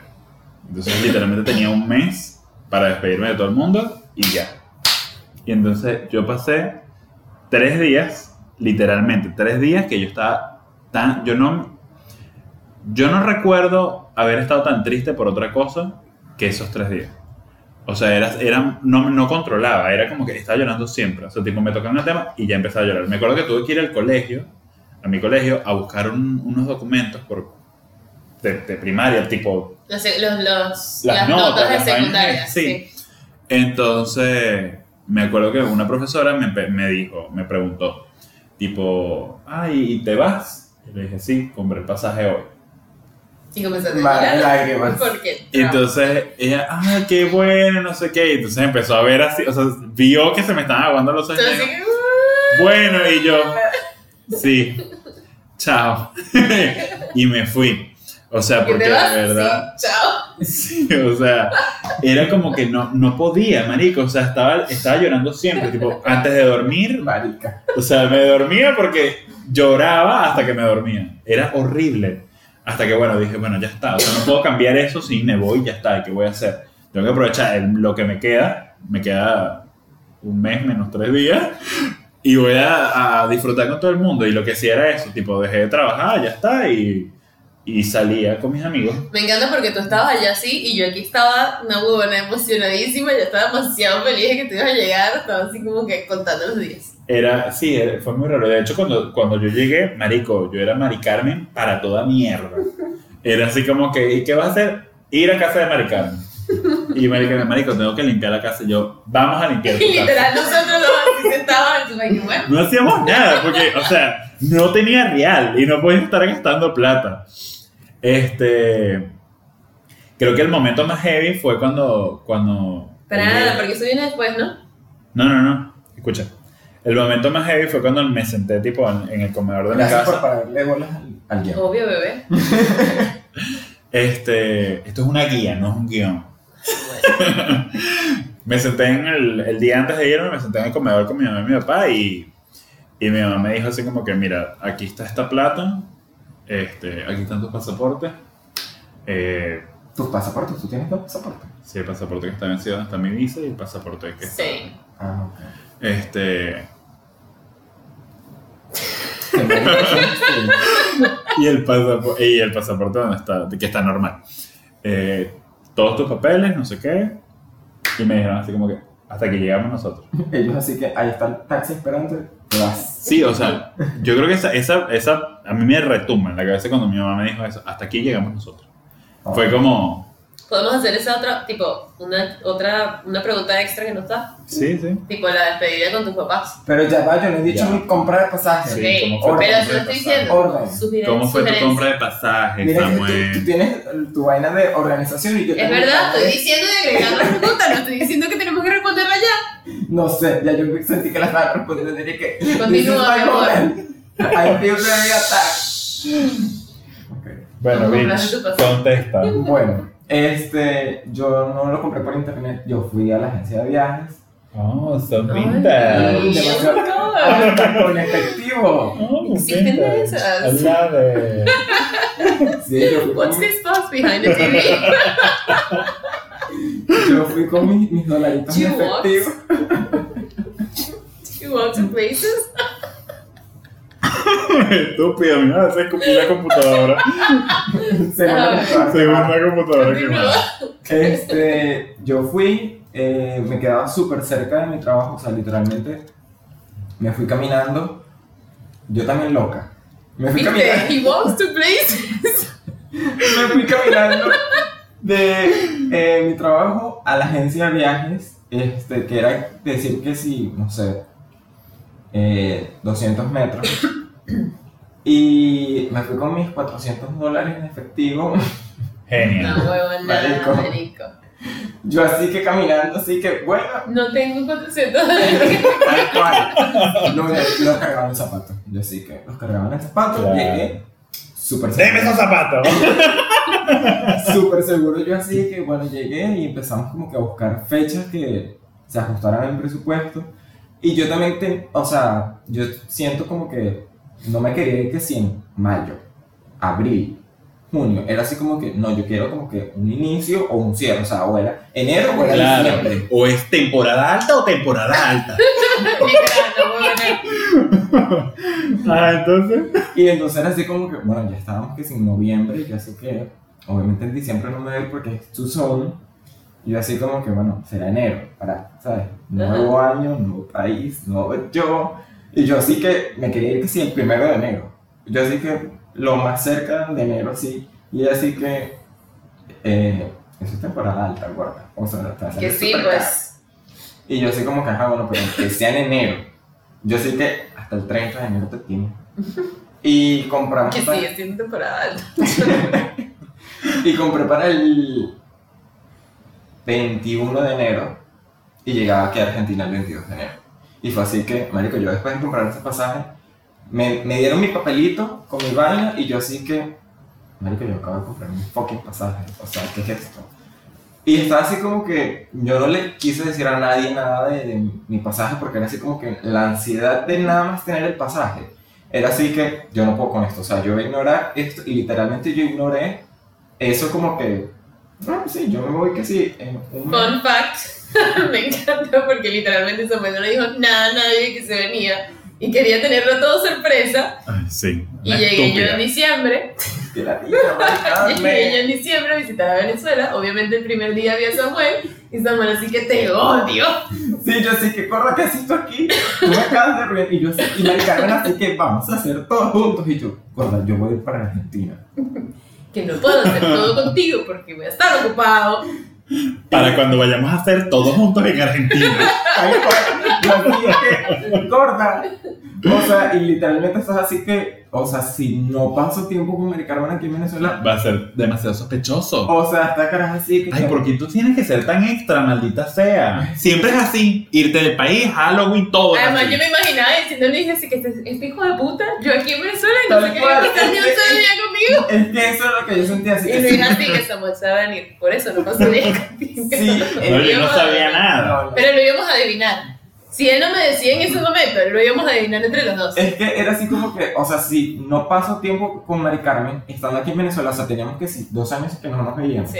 Entonces literalmente tenía un mes para despedirme de todo el mundo y ya. Y entonces yo pasé tres días, literalmente tres días que yo estaba tan, yo no, yo no recuerdo haber estado tan triste por otra cosa que esos tres días. O sea, era, era, no, no controlaba, era como que estaba llorando siempre. O sea, tipo, me tocaba un tema y ya empezaba a llorar. Me acuerdo que tuve que ir al colegio a mi colegio a buscar un- unos documentos por, de, de primaria, tipo Los, los, los- Las las notas, de secundaria. sí. Entonces, me acuerdo que una profesora me, me dijo, me preguntó, tipo, ay, ¿y te vas? Y le dije, sí, compré el pasaje hoy. Y comenzaste a. Porque, Y entonces ella, ah, qué bueno, no sé qué. Y entonces empezó a ver así, o sea, vio que se me estaban aguando los ojos. Bueno, y yo, sí, chao. y me fui. O sea, ¿que porque de verdad, Sí, chao. sí, o sea, era como que no, no podía, marico. O sea, estaba, estaba llorando siempre, tipo, antes de dormir, Marica. o sea, me dormía porque lloraba hasta que me dormía. Era horrible. Hasta que, bueno, dije, bueno, ya está. O sea, no puedo cambiar eso si me voy, ya está. ¿Qué voy a hacer? Tengo que aprovechar lo que me queda. Me queda un mes menos tres días. Y voy a, a disfrutar con todo el mundo. Y lo que sí era eso. Tipo, dejé de trabajar, ya está. Y, y salía con mis amigos. Me encanta porque tú estabas allá así y yo aquí estaba una huevona emocionadísima. Yo estaba demasiado feliz de que tú ibas a llegar. Estaba así como que contando los días. Era, sí, era- fue muy raro. De hecho, cuando, cuando yo llegué, marico, yo era Mari Carmen para toda mierda. Era así como que, ¿y qué vas a hacer? Ir a casa de Mari Carmen. Y Mari Carmen, marico, tengo que limpiar la casa. Y yo, vamos a limpiar tu Y casa. literal, nosotros dos así sentados. Bueno. No hacíamos nada, porque, o sea, no tenía real y no podía estar gastando plata. Este. Creo que el momento más heavy fue cuando. cuando Para nada, porque eso viene después, ¿no? No, no, no. Escucha. El momento más heavy fue cuando me senté, tipo, en, en el comedor de mi Gracias por casa. pararle bolas al, al guion. Obvio, bebé. Este. Esto es una guía, no es un guion. Me senté en el, el día antes de irme, me senté en el comedor con mi mamá y mi papá y, y mi mamá me dijo así como que, mira, aquí está esta plata, este, aquí están tus pasaportes. Eh, Tus pasaportes, tú tienes dos pasaportes. sí, el pasaporte que está vencido está mi visa y el pasaporte que está... Sí. Ah, ok. Este, y, el pasaporte, y el pasaporte donde está, que está normal. Eh, todos tus papeles, no sé qué. Y me dijeron así como que, hasta que llegamos nosotros. Ellos así que ahí está el taxi esperando, te vas. Sí, o sea, yo creo que esa, esa, esa a mí me retumba en la cabeza cuando mi mamá me dijo eso. Hasta aquí llegamos nosotros. Ah. Fue como, Podemos hacer esa otra, tipo, una, otra, una pregunta extra que no está. sí, sí. Tipo, la despedida con tus papás. Pero ya va, yo no he dicho Ya. mi compra de pasaje. Sí, Ok, ¿cómo fue tu pero estoy pasaje? diciendo. ¿Cómo fue tu compra de pasajes, Mira que tú, Samuel? tú tienes tu vaina de organización y yo Es verdad, estoy diciendo de agregar la pregunta, no estoy diciendo que tenemos que responderla ya. No sé, ya yo sentí que la estaba respondiendo y que... Continúa. I feel very attacked. Ok. Bueno, ¿Cómo bitch, contesta. Bueno, este, yo no lo compré por internet, yo fui a la agencia de viajes. Oh, son vintage. Demasiado- con efectivo. Oh, Existen vintage. esas. I love it. Sí, yo fui What's this box behind the TV? yo fui con mis, mis dolaritos en You what? efectivo. You want to places? Estúpido, me vas a escupir la computadora. Segunda Ay. computadora. Segunda computadora que más. Este, yo fui, eh, me quedaba súper cerca de mi trabajo, o sea, literalmente me fui caminando. Yo también loca. Me fui caminando, He walks to places. me fui caminando de eh, mi trabajo a la agencia de viajes, este, que era decir que sí, no sé, eh, 200 metros. Y me fui con mis 400 dólares en efectivo. Genial. No, huevo, nada, Marico. marico. Yo así que caminando, así que bueno, No tengo 400 Tal cual. No, los cargaba en el zapato. Yo sí que los cargaba en el zapato. Claro. Llegué súper Deme esos seguro. zapatos. Súper seguro. Yo así que, bueno, llegué y empezamos como que a buscar fechas que se ajustaran al presupuesto. Y yo también, te- o sea, yo siento como que no me quería ir que si en mayo, abril, junio. Era así como que, no, yo quiero como que un inicio o un cierre. O sea, o era enero o era Claro. diciembre. O es temporada alta o temporada alta. Ah, entonces. Y entonces era así como que, bueno, ya estábamos que sin noviembre, y yo así que, obviamente en diciembre no me voy a ir porque es su zone. Y yo así como que, bueno, será enero, para, ¿sabes? Nuevo año, nuevo país, nuevo yo. Y yo así que me quería ir que sí el primero de enero. yo así que lo más cerca de enero, sí. Y así que, eh, eso es temporada alta, guarda. O sea, está Que sí, caro. pues. Y yo así como que, ajá, bueno, pero que sea en enero. Yo sí que hasta el 30 de enero te tiene. Y compramos. Que sigue siendo temporada alta. Y compré para el 21 de enero y llegaba aquí a Argentina el 22 de enero. Y fue así que, marico, yo después de comprar ese pasaje, me, me dieron mi papelito con mi vaina y yo así que, marico, yo acabo de comprar mi fucking pasaje. O sea, ¿qué es esto? Y estaba así como que yo no le quise decir a nadie nada de, de mi pasaje porque era así como que la ansiedad de nada más tener el pasaje. Era así que yo no puedo con esto. O sea, yo voy a ignorar esto y literalmente yo ignoré eso como que, no, sí, yo me voy que sí, en un. Fun fact, me encanta porque literalmente Samuel no le dijo nada a nadie que se venía y quería tenerlo todo sorpresa. Ay, sí. Y llegué yo en diciembre, Que la llegué yo me- en diciembre a visitar a Venezuela. Obviamente el primer día vi a Samuel y Samuel así que te odio. Sí, yo así que corra, ¿qué haces tú aquí? Tú me acabas de arruinar. Y yo así, y la Carmen así que vamos a hacer todo juntos. Y yo, gorda, yo voy a ir para Argentina. Que no puedo hacer todo contigo porque voy a estar ocupado. Para cuando vayamos a hacer todos juntos en Argentina. Gorda. O sea, y literalmente estás así que, o sea, si no paso tiempo con Mari Carmen aquí en Venezuela, Va a ser demasiado sospechoso. o sea, esta cara es así que. Ay, ¿por qué tú tienes que ser tan extra, maldita sea? Siempre es así. Irte del país, Halloween, todo. Además, así. yo me imaginaba diciéndole dije así que este, este hijo de puta, yo aquí en Venezuela y no sé qué, conmigo. Es que eso es lo que yo sentía así. Y no es así que Samuel a venir. Por eso no pasó contigo. Sí, No, yo no sabía nada. Pero lo íbamos a adivinar. Si él no me decía en ese momento, lo íbamos a adivinar entre los dos. Es que era así como que, o sea, si no paso tiempo con Mari Carmen, estando aquí en Venezuela, o sea, teníamos que sí, dos años que no nos veíamos. Sí.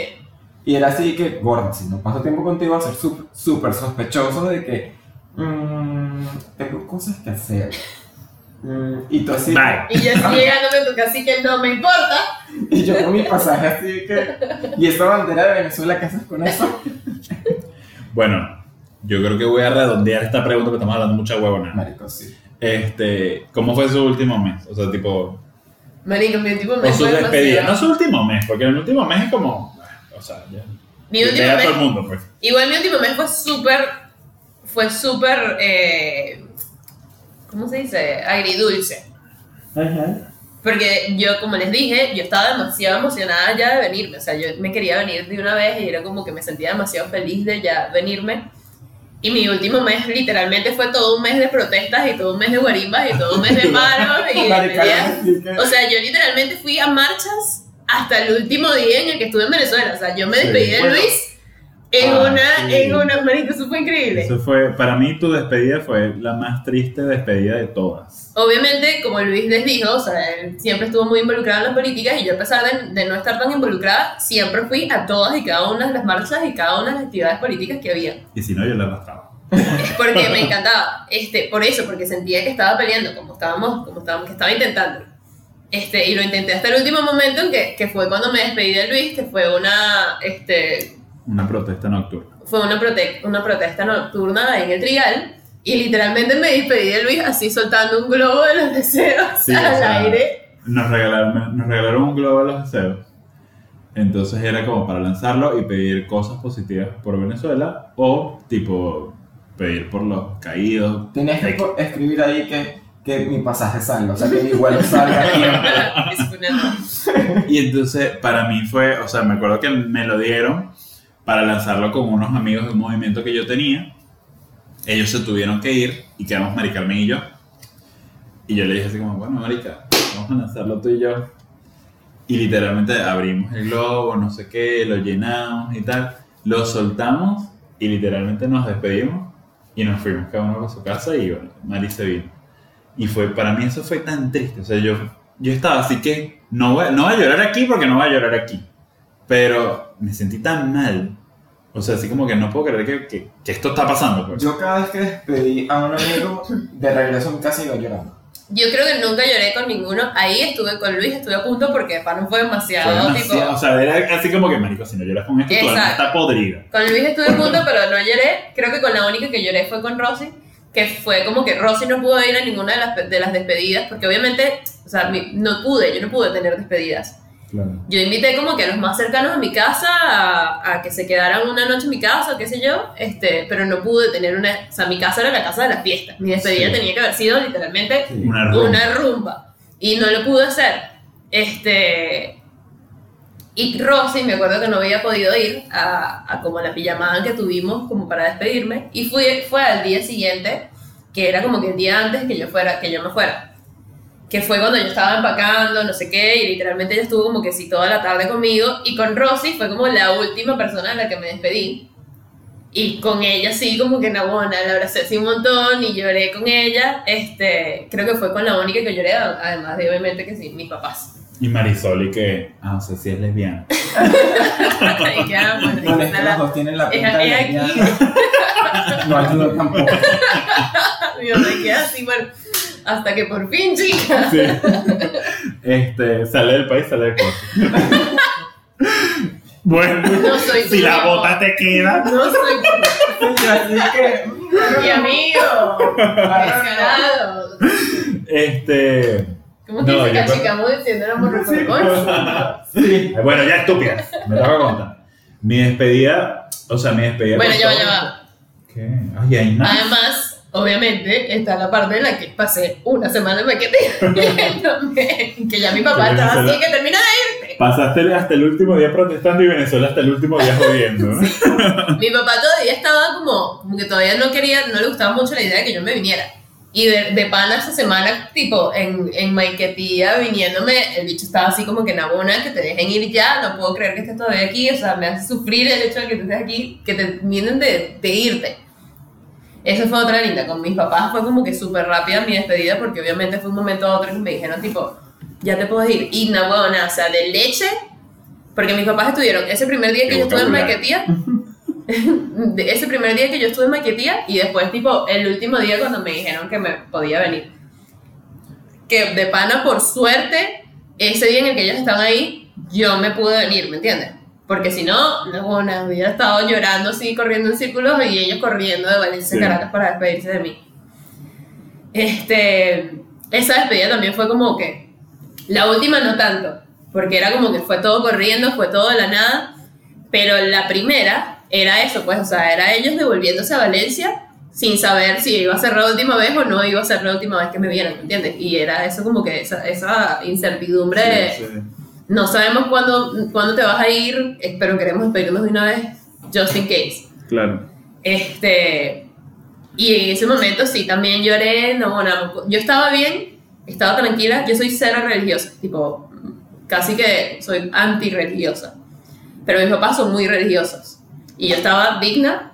Y era así que, gorda, si no paso tiempo contigo, va a ser súper súper sospechoso de que, mmm, tengo cosas que hacer. Mm, y tú así, Bye. Y yo así llegándome a tu casa, así que no me importa. y yo con mi pasaje así que, y esa bandera de Venezuela, ¿qué haces con eso? Bueno, yo creo que voy a redondear esta pregunta porque estamos hablando mucha huevona. Marico, sí. Este, ¿cómo fue su último mes? O sea, tipo, Marico, mi último mes o su fue despedida. No su último mes, porque el último mes es como, o sea, ya. Mi último mes todo el mundo, pues. Igual mi último mes fue súper, fue súper, eh, ¿cómo se dice? Agridulce. Porque yo, como les dije, yo estaba demasiado emocionada ya de venirme. O sea, yo me quería venir de una vez y era como que me sentía demasiado feliz de ya venirme. Y mi último mes literalmente fue todo un mes de protestas y todo un mes de guarimbas y todo un mes de paros y de O sea, yo literalmente fui a marchas hasta el último día en el que estuve en Venezuela. O sea, yo me Sí. despedí de Bueno. Luis en Ah, una, sí. en una, marico, eso fue increíble. Eso fue, para mí tu despedida fue la más triste despedida de todas. Obviamente, como Luis les dijo, o sea, él siempre estuvo muy involucrado en las políticas y yo a pesar de, de no estar tan involucrada, siempre fui a todas y cada una de las marchas y cada una de las actividades políticas que había. Y si no, yo la arrastraba. Porque me encantaba. Este, por eso, porque sentía que estaba peleando, como estábamos, como estábamos, que estaba intentando. Este, y lo intenté hasta el último momento en que, que fue cuando me despedí de Luis, que fue una, este, Una protesta nocturna. fue una, prote- una protesta nocturna en el Trigal. Y literalmente me despedí de Luis así soltando un globo de los deseos Sí, o al sea, aire. Nos regalaron, nos regalaron un globo de los deseos. Entonces era como para lanzarlo y pedir cosas positivas por Venezuela o tipo pedir por los caídos. Tenías que escribir ahí que, que mi pasaje salga, o sea, que mi vuelo salga Y entonces para mí fue, o sea, me acuerdo que me lo dieron para lanzarlo con unos amigos de un movimiento que yo tenía. Ellos se tuvieron que ir y quedamos Mari Carmen y yo. Y yo le dije así como, bueno, Marica, vamos a lanzarlo tú y yo. Y literalmente abrimos el globo, no sé qué, lo llenamos y tal. Lo soltamos y literalmente nos despedimos y nos fuimos cada uno a su casa y bueno, Mari se vino. Y fue, para mí eso fue tan triste. O sea, yo, yo estaba así que no voy, no voy a llorar aquí porque no voy a llorar aquí. Pero me sentí tan mal. O sea, así como que no puedo creer que, que- que esto está pasando. Pues. Yo cada vez que despedí a un amigo, de regreso casa iba llorando. Yo creo que nunca lloré con ninguno. Ahí estuve con Luis, estuve a punto porque para no fue Fue demasiado, demasiado- tipo. o sea, era así como que, marico, si no lloras con esto, tu alma está podrida. Con Luis estuve a punto, pero no lloré. Creo que con la única que lloré fue con Rosy. que fue como que Rosy no pudo ir a ninguna de las, de las despedidas, porque obviamente, o sea, no pude, yo no pude tener despedidas. Claro. Yo invité como que a los más cercanos a mi casa a, a que se quedaran una noche en mi casa, o qué sé yo, este, pero no pude tener una, o sea, mi casa era la casa de las fiestas. Mi despedida Sí. tenía que haber sido literalmente Una rumba. una rumba. Y no lo pude hacer. Este. Y Rosy, me acuerdo que no había podido ir a, a como la pijamada que tuvimos como para despedirme. Y fui, fue al día siguiente, que era como que el día antes que yo fuera, que yo me fuera. Que fue cuando yo estaba empacando, no sé qué, y literalmente ella estuvo como que sí toda la tarde conmigo. Y con Rosy fue como la última persona a la que me despedí. Y con ella sí, como que Nabona, la abracé así un montón y lloré con ella. Este, creo que fue con la única que lloré, además de obviamente que sí, mis papás. Y Marisol, y que, ah, o sea, sí es lesbiana. y que, ah, bueno, No, es que los dos tienen la pinta de es aquí. lesbiana. No ayuda tampoco. mi mamá queda así, bueno, hasta que por fin, chica. Sí. Este, sale del país, sale del cuerpo. bueno, No soy si la tu bota te queda. No soy Y así que. mi amigo. Este. ¿Cómo que No, se yo cachicamos diciendo éramos Sí. Ay, Bueno, ya estúpida. Me toca contar. Mi despedida, o sea, mi despedida. Bueno, ya va, ya va. ¿Qué? Ay, hay nada. Además, obviamente, está la parte en la que pasé una semana en también, que ya mi papá estaba así, Venezuela- que termina de irte. Pasaste hasta el último día protestando y Venezuela hasta el último día jodiendo. ¿no? Mi papá todavía estaba como, como que todavía no quería, no le gustaba mucho la idea de que yo me viniera. Y de, de pana esa semana, tipo, en, en Maiquetía, viniéndome, el bicho estaba así como que Nabona, que te dejen ir ya, no puedo creer que estés todavía aquí, o sea, me hace sufrir el hecho de que estés aquí, que te vienen de, de irte. Eso fue otra linda, con mis papás fue como que súper rápida mi despedida, porque obviamente fue un momento a otro que me dijeron, tipo, ya te puedes ir. Y no, huevona, o sea, de leche, porque mis papás estuvieron ese primer día que yo estuve en de ese primer día que yo estuve en Maquetía y después tipo el último día cuando me dijeron que me podía venir. Que de pana por suerte, ese día en el que ellos estaban ahí, yo me pude venir, ¿me entiendes? Porque si no, no bueno, hubiera estado llorando así, corriendo en círculos y ellos corriendo de Valencia Sí. a Caracas para despedirse de mí. Este, esa despedida también fue como que, la última no tanto, porque era como que fue todo corriendo, fue todo de la nada, pero la primera era eso, pues, o sea, era ellos devolviéndose a Valencia sin saber si iba a ser la última vez o no iba a ser la última vez que me vieran, ¿me entiendes? Y era eso como que esa, esa incertidumbre de Sí, sí. No sabemos cuándo, cuándo te vas a ir, pero queremos despedirnos de una vez, just in case. Claro. Este, y en ese momento sí, también lloré, no, bueno, yo estaba bien, estaba tranquila, yo soy cero religiosa, tipo, casi que soy anti-religiosa, pero mis papás son muy religiosos, y yo estaba digna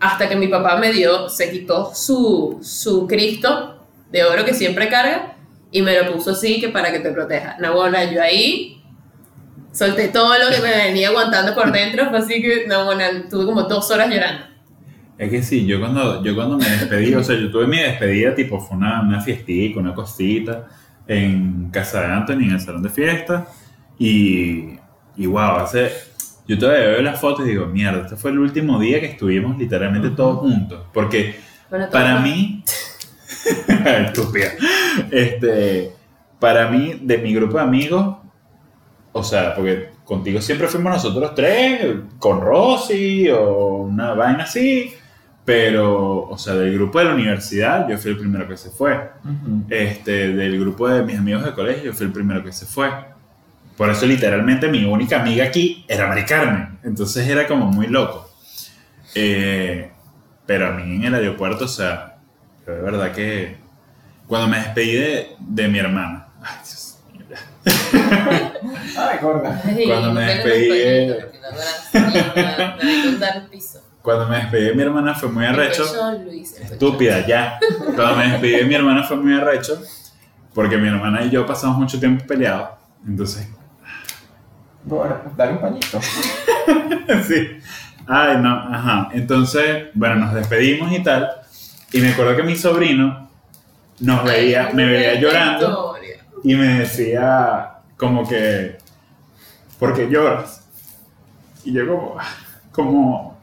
hasta que mi papá me dio, se quitó su, su Cristo de oro que siempre carga, y me lo puso así que para que te proteja. No, bueno, yo ahí solté todo lo que me venía aguantando por dentro, fue así que, no, bueno, tuve como dos horas llorando. Es que sí, yo cuando, yo cuando me despedí, o sea, yo tuve mi despedida, tipo, fue una, una fiestica, una cosita, en casa de Anthony, en el salón de fiesta, y, y wow, hace, yo todavía veo las fotos y digo, mierda, este fue el último día que estuvimos literalmente todos juntos, porque Bueno, para mí, estúpida, este, para mí, de mi grupo de amigos, o sea, porque contigo siempre fuimos nosotros tres, con Rosy o una vaina así, pero, o sea, del grupo de la universidad, yo fui el primero que se fue. Este, del grupo de mis amigos de colegio, yo fui el primero que se fue. Por eso, literalmente, mi única amiga aquí era Mari Carmen. Entonces era como muy loco. Eh, pero a mí en el aeropuerto, o sea, yo de verdad que cuando me despedí de, de mi hermana, ay, Dios mío. Ay, gorda. Cuando me despedí, me- el piso. cuando me despedí de mi hermana fue muy arrecho. El pecho, Luis, el pecho. Estúpida, ya. Cuando me despedí de mi hermana fue muy arrecho, porque mi hermana y yo pasamos mucho tiempo peleados. Entonces, dale un pañito. sí. Ay, no, ajá. Entonces, bueno, nos despedimos y tal. Y me acuerdo que mi sobrino nos veía, me veía llorando historia. y me decía como que, ¿por qué lloras? Y yo como, como,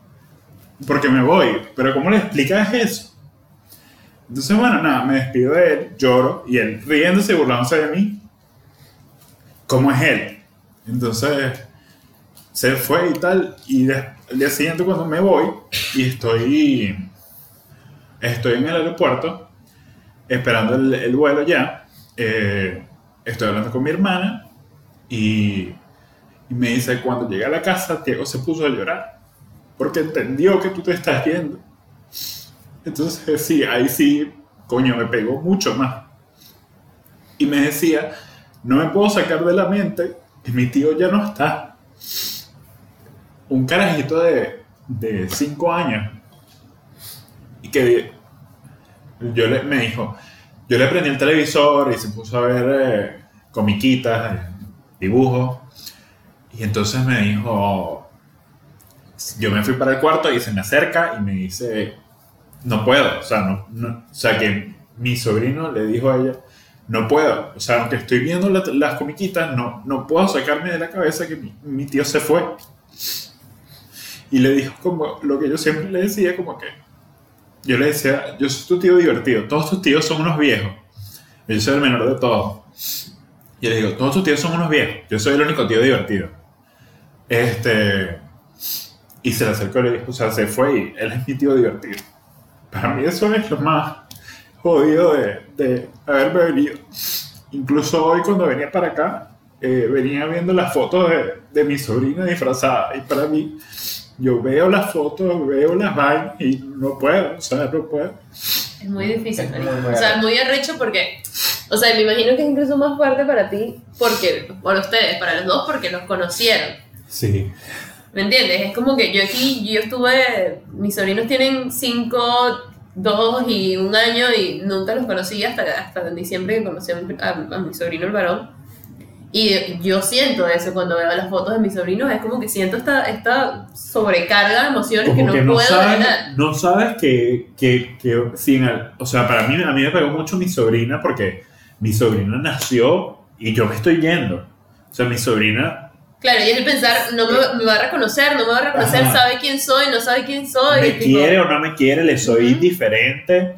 porque me voy. Pero ¿cómo le explicas eso? Entonces, bueno, nada, me despido de él, lloro, y él riéndose y burlándose de mí, como es él. Entonces, se fue y tal, y de- al día siguiente cuando me voy, y estoy, estoy en el aeropuerto, esperando el, el vuelo ya, eh, estoy hablando con mi hermana, y, me dice, cuando llegué a la casa, Diego se puso a llorar, porque entendió que tú te estás yendo. Entonces, sí, ahí sí, coño, me pegó mucho más. Y me decía, no me puedo sacar de la mente que mi tío ya no está. Un carajito de 5 años. Y que yo le, me dijo, yo le prendí el televisor y se puso a ver eh, comiquitas, eh, dibujos. Y entonces me dijo, yo me fui para el cuarto y se me acerca y me dice, no puedo, o sea, no, no- o sea que mi sobrino le dijo a ella, no puedo, o sea, aunque estoy viendo la- las comiquitas, no, no puedo sacarme de la cabeza que mi, mi tío se fue. Y le dijo como lo que yo siempre le decía, como que yo le decía, yo soy tu tío divertido, todos tus tíos son unos viejos, yo soy el menor de todos. Y le digo, todos tus tíos son unos viejos, yo soy el único tío divertido. Este, y se le acercó y le dijo, o sea, se fue y él es mi tío divertido. Para mí eso es lo más jodido de, de haberme venido. Incluso hoy cuando venía para acá, eh, venía viendo las fotos de, de mi sobrina disfrazada. Y para mí, yo veo las fotos, veo las vainas y no puedo, o sea, no puedo. Es muy difícil, Es muy, O sea, muy arrecho porque. O sea, me imagino que es incluso más fuerte para ti, porque. Para ustedes, para los dos, porque los conocieron. Sí. ¿Me entiendes? Es como que yo aquí, yo estuve. Mis sobrinos tienen 5, 2 y un año y nunca los conocí hasta, hasta en diciembre que conocí a mi, a- a mi sobrino el varón. Y yo siento eso cuando veo las fotos de mis sobrinos, es como que siento esta, esta sobrecarga de emociones Como que no que no puedo sabes, no sabes que, que, que sin o sea, para mí, a mí me pegó mucho mi sobrina porque mi sobrina nació y yo me estoy yendo. O sea, mi sobrina Claro, y es el pensar, no me, me va a reconocer, no me va a reconocer, Ajá. sabe quién soy, no sabe quién soy. me tipo, quiere o no me quiere, le soy Ujú. indiferente.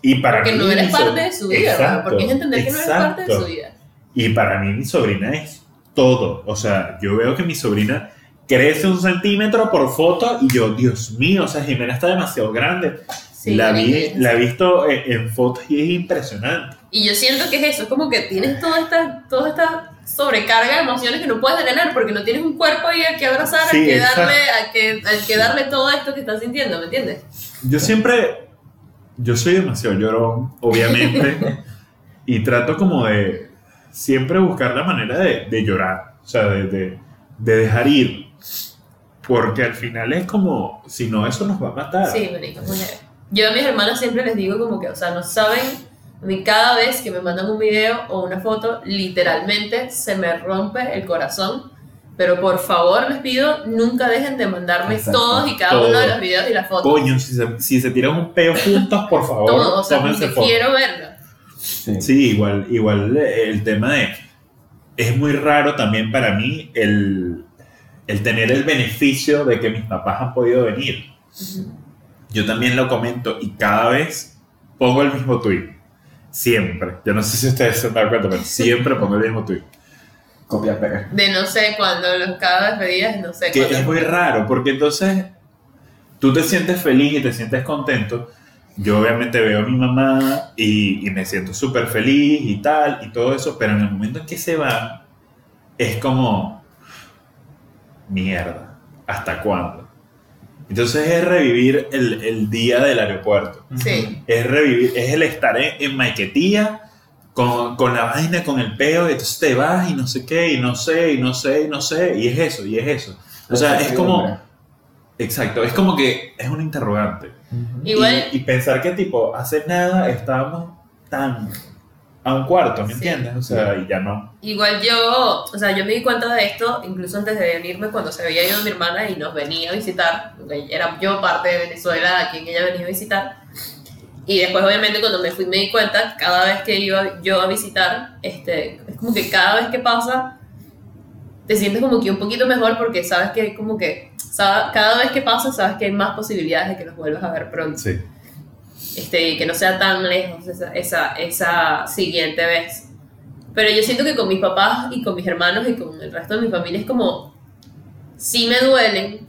Y para Porque mí, no eres parte de su vida, Exacto, porque es entender que no eres parte de su exacto. vida. Y para mí mi sobrina es todo. O sea, yo veo que mi sobrina crece un centímetro por foto y yo, Dios mío, o sea, Jimena está demasiado grande. Sí, la, vi, la he visto en, en fotos y es impresionante. Y yo siento que es eso, es como que tienes toda esta, toda esta sobrecarga de emociones que no puedes drenar porque no tienes un cuerpo ahí al que abrazar, Sí, al, que darle, al, que, al que darle todo esto que estás sintiendo, ¿me entiendes? Yo siempre, yo soy demasiado llorón, obviamente, y trato como de siempre buscar la manera de, de llorar, o sea, de, de- de dejar ir, porque al final es como, si no, eso nos va a matar. Sí, marico, heavy. Yo a mis hermanas siempre les digo como que, o sea, no saben, a mí cada vez que me mandan un video o una foto, literalmente se me rompe el corazón. Pero por favor les pido, nunca dejen de mandarme Exacto. todos y cada Todo. uno de los videos y las fotos. Coño, si se, si se tiran un peo juntos, por favor, todo, o sea, tómense fotos. quiero verlo. Sí. Sí, igual, igual eh, el tema de... Es muy raro también para mí el, el tener el beneficio de que mis papás han podido venir. Yo también lo comento y cada vez pongo el mismo tweet. Siempre. Yo no sé si ustedes se han dado cuenta, pero siempre pongo el mismo tweet. Copia pega. De no sé cuándo, los cada despedidas, no sé Que cuándo. es muy raro, porque entonces tú te sientes feliz y te sientes contento. Yo obviamente veo a mi mamá y, y me siento súper feliz y tal y todo eso, pero en el momento en que se van, es como, mierda, ¿hasta cuándo? Entonces es revivir el, el día del aeropuerto. Sí. Es revivir, es el estar en, en Maiquetía con, con la vaina, con el peo, y entonces te vas y no sé qué, y no sé, y no sé, y no sé, y es eso, y es eso. O sea, es como, exacto, es como que es un interrogante. Igual, Y, y pensar que tipo, hace nada estábamos tan a un cuarto, ¿me Sí. entiendes? O sea, y ya no. igual yo, o sea, yo me di cuenta de esto incluso antes de venirme cuando se había ido mi hermana y nos venía a visitar, porque era yo parte de Venezuela a quien ella venía a visitar. Y después obviamente cuando me fui me di cuenta, cada vez que iba yo a visitar, este, es como que cada vez que pasa, te sientes como que un poquito mejor porque sabes que como que, cada vez que pasa sabes que hay más posibilidades de que los vuelvas a ver pronto. Sí. Este, que no sea tan lejos esa, esa, esa siguiente vez. Pero yo siento que con mis papás y con mis hermanos y con el resto de mi familia es como, sí me duelen,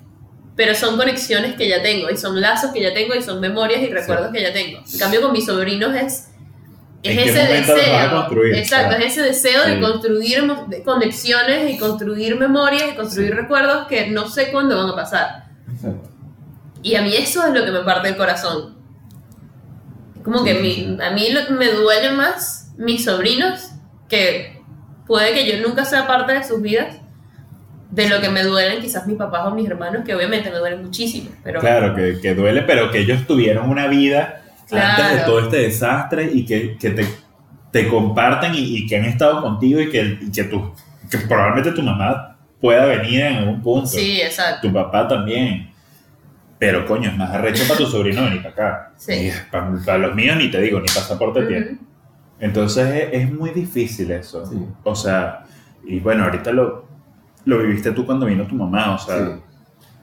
pero son conexiones que ya tengo y son lazos que ya tengo y son memorias y recuerdos que ya tengo. En cambio con mis sobrinos es, es ¿En qué ese deseo, construir? exacto, es ese deseo de Sí. construir de conexiones y construir memorias y construir recuerdos que no sé cuándo van a pasar. Exacto. Y a mí eso es lo que me parte el corazón. Como que mi- a mí lo- me duelen más mis sobrinos, que puede que yo nunca sea parte de sus vidas, de lo que me duelen quizás mis papás o mis hermanos, que obviamente me duelen muchísimo. Pero Claro, que, que duele, pero que ellos tuvieron una vida antes de todo este desastre y que, que te, te comparten y, y que han estado contigo y que, y que, tu, que probablemente tu mamá pueda venir en algún punto. sí, exacto. Tu papá también. Pero coño, es más arrecho para tu sobrino venir para acá. Sí. Para, para los míos ni te digo, ni pasaporte tiene. Ujú. Entonces es, es muy difícil eso. Sí. O sea, y bueno, ahorita lo, lo viviste tú cuando vino tu mamá, o sea, Sí.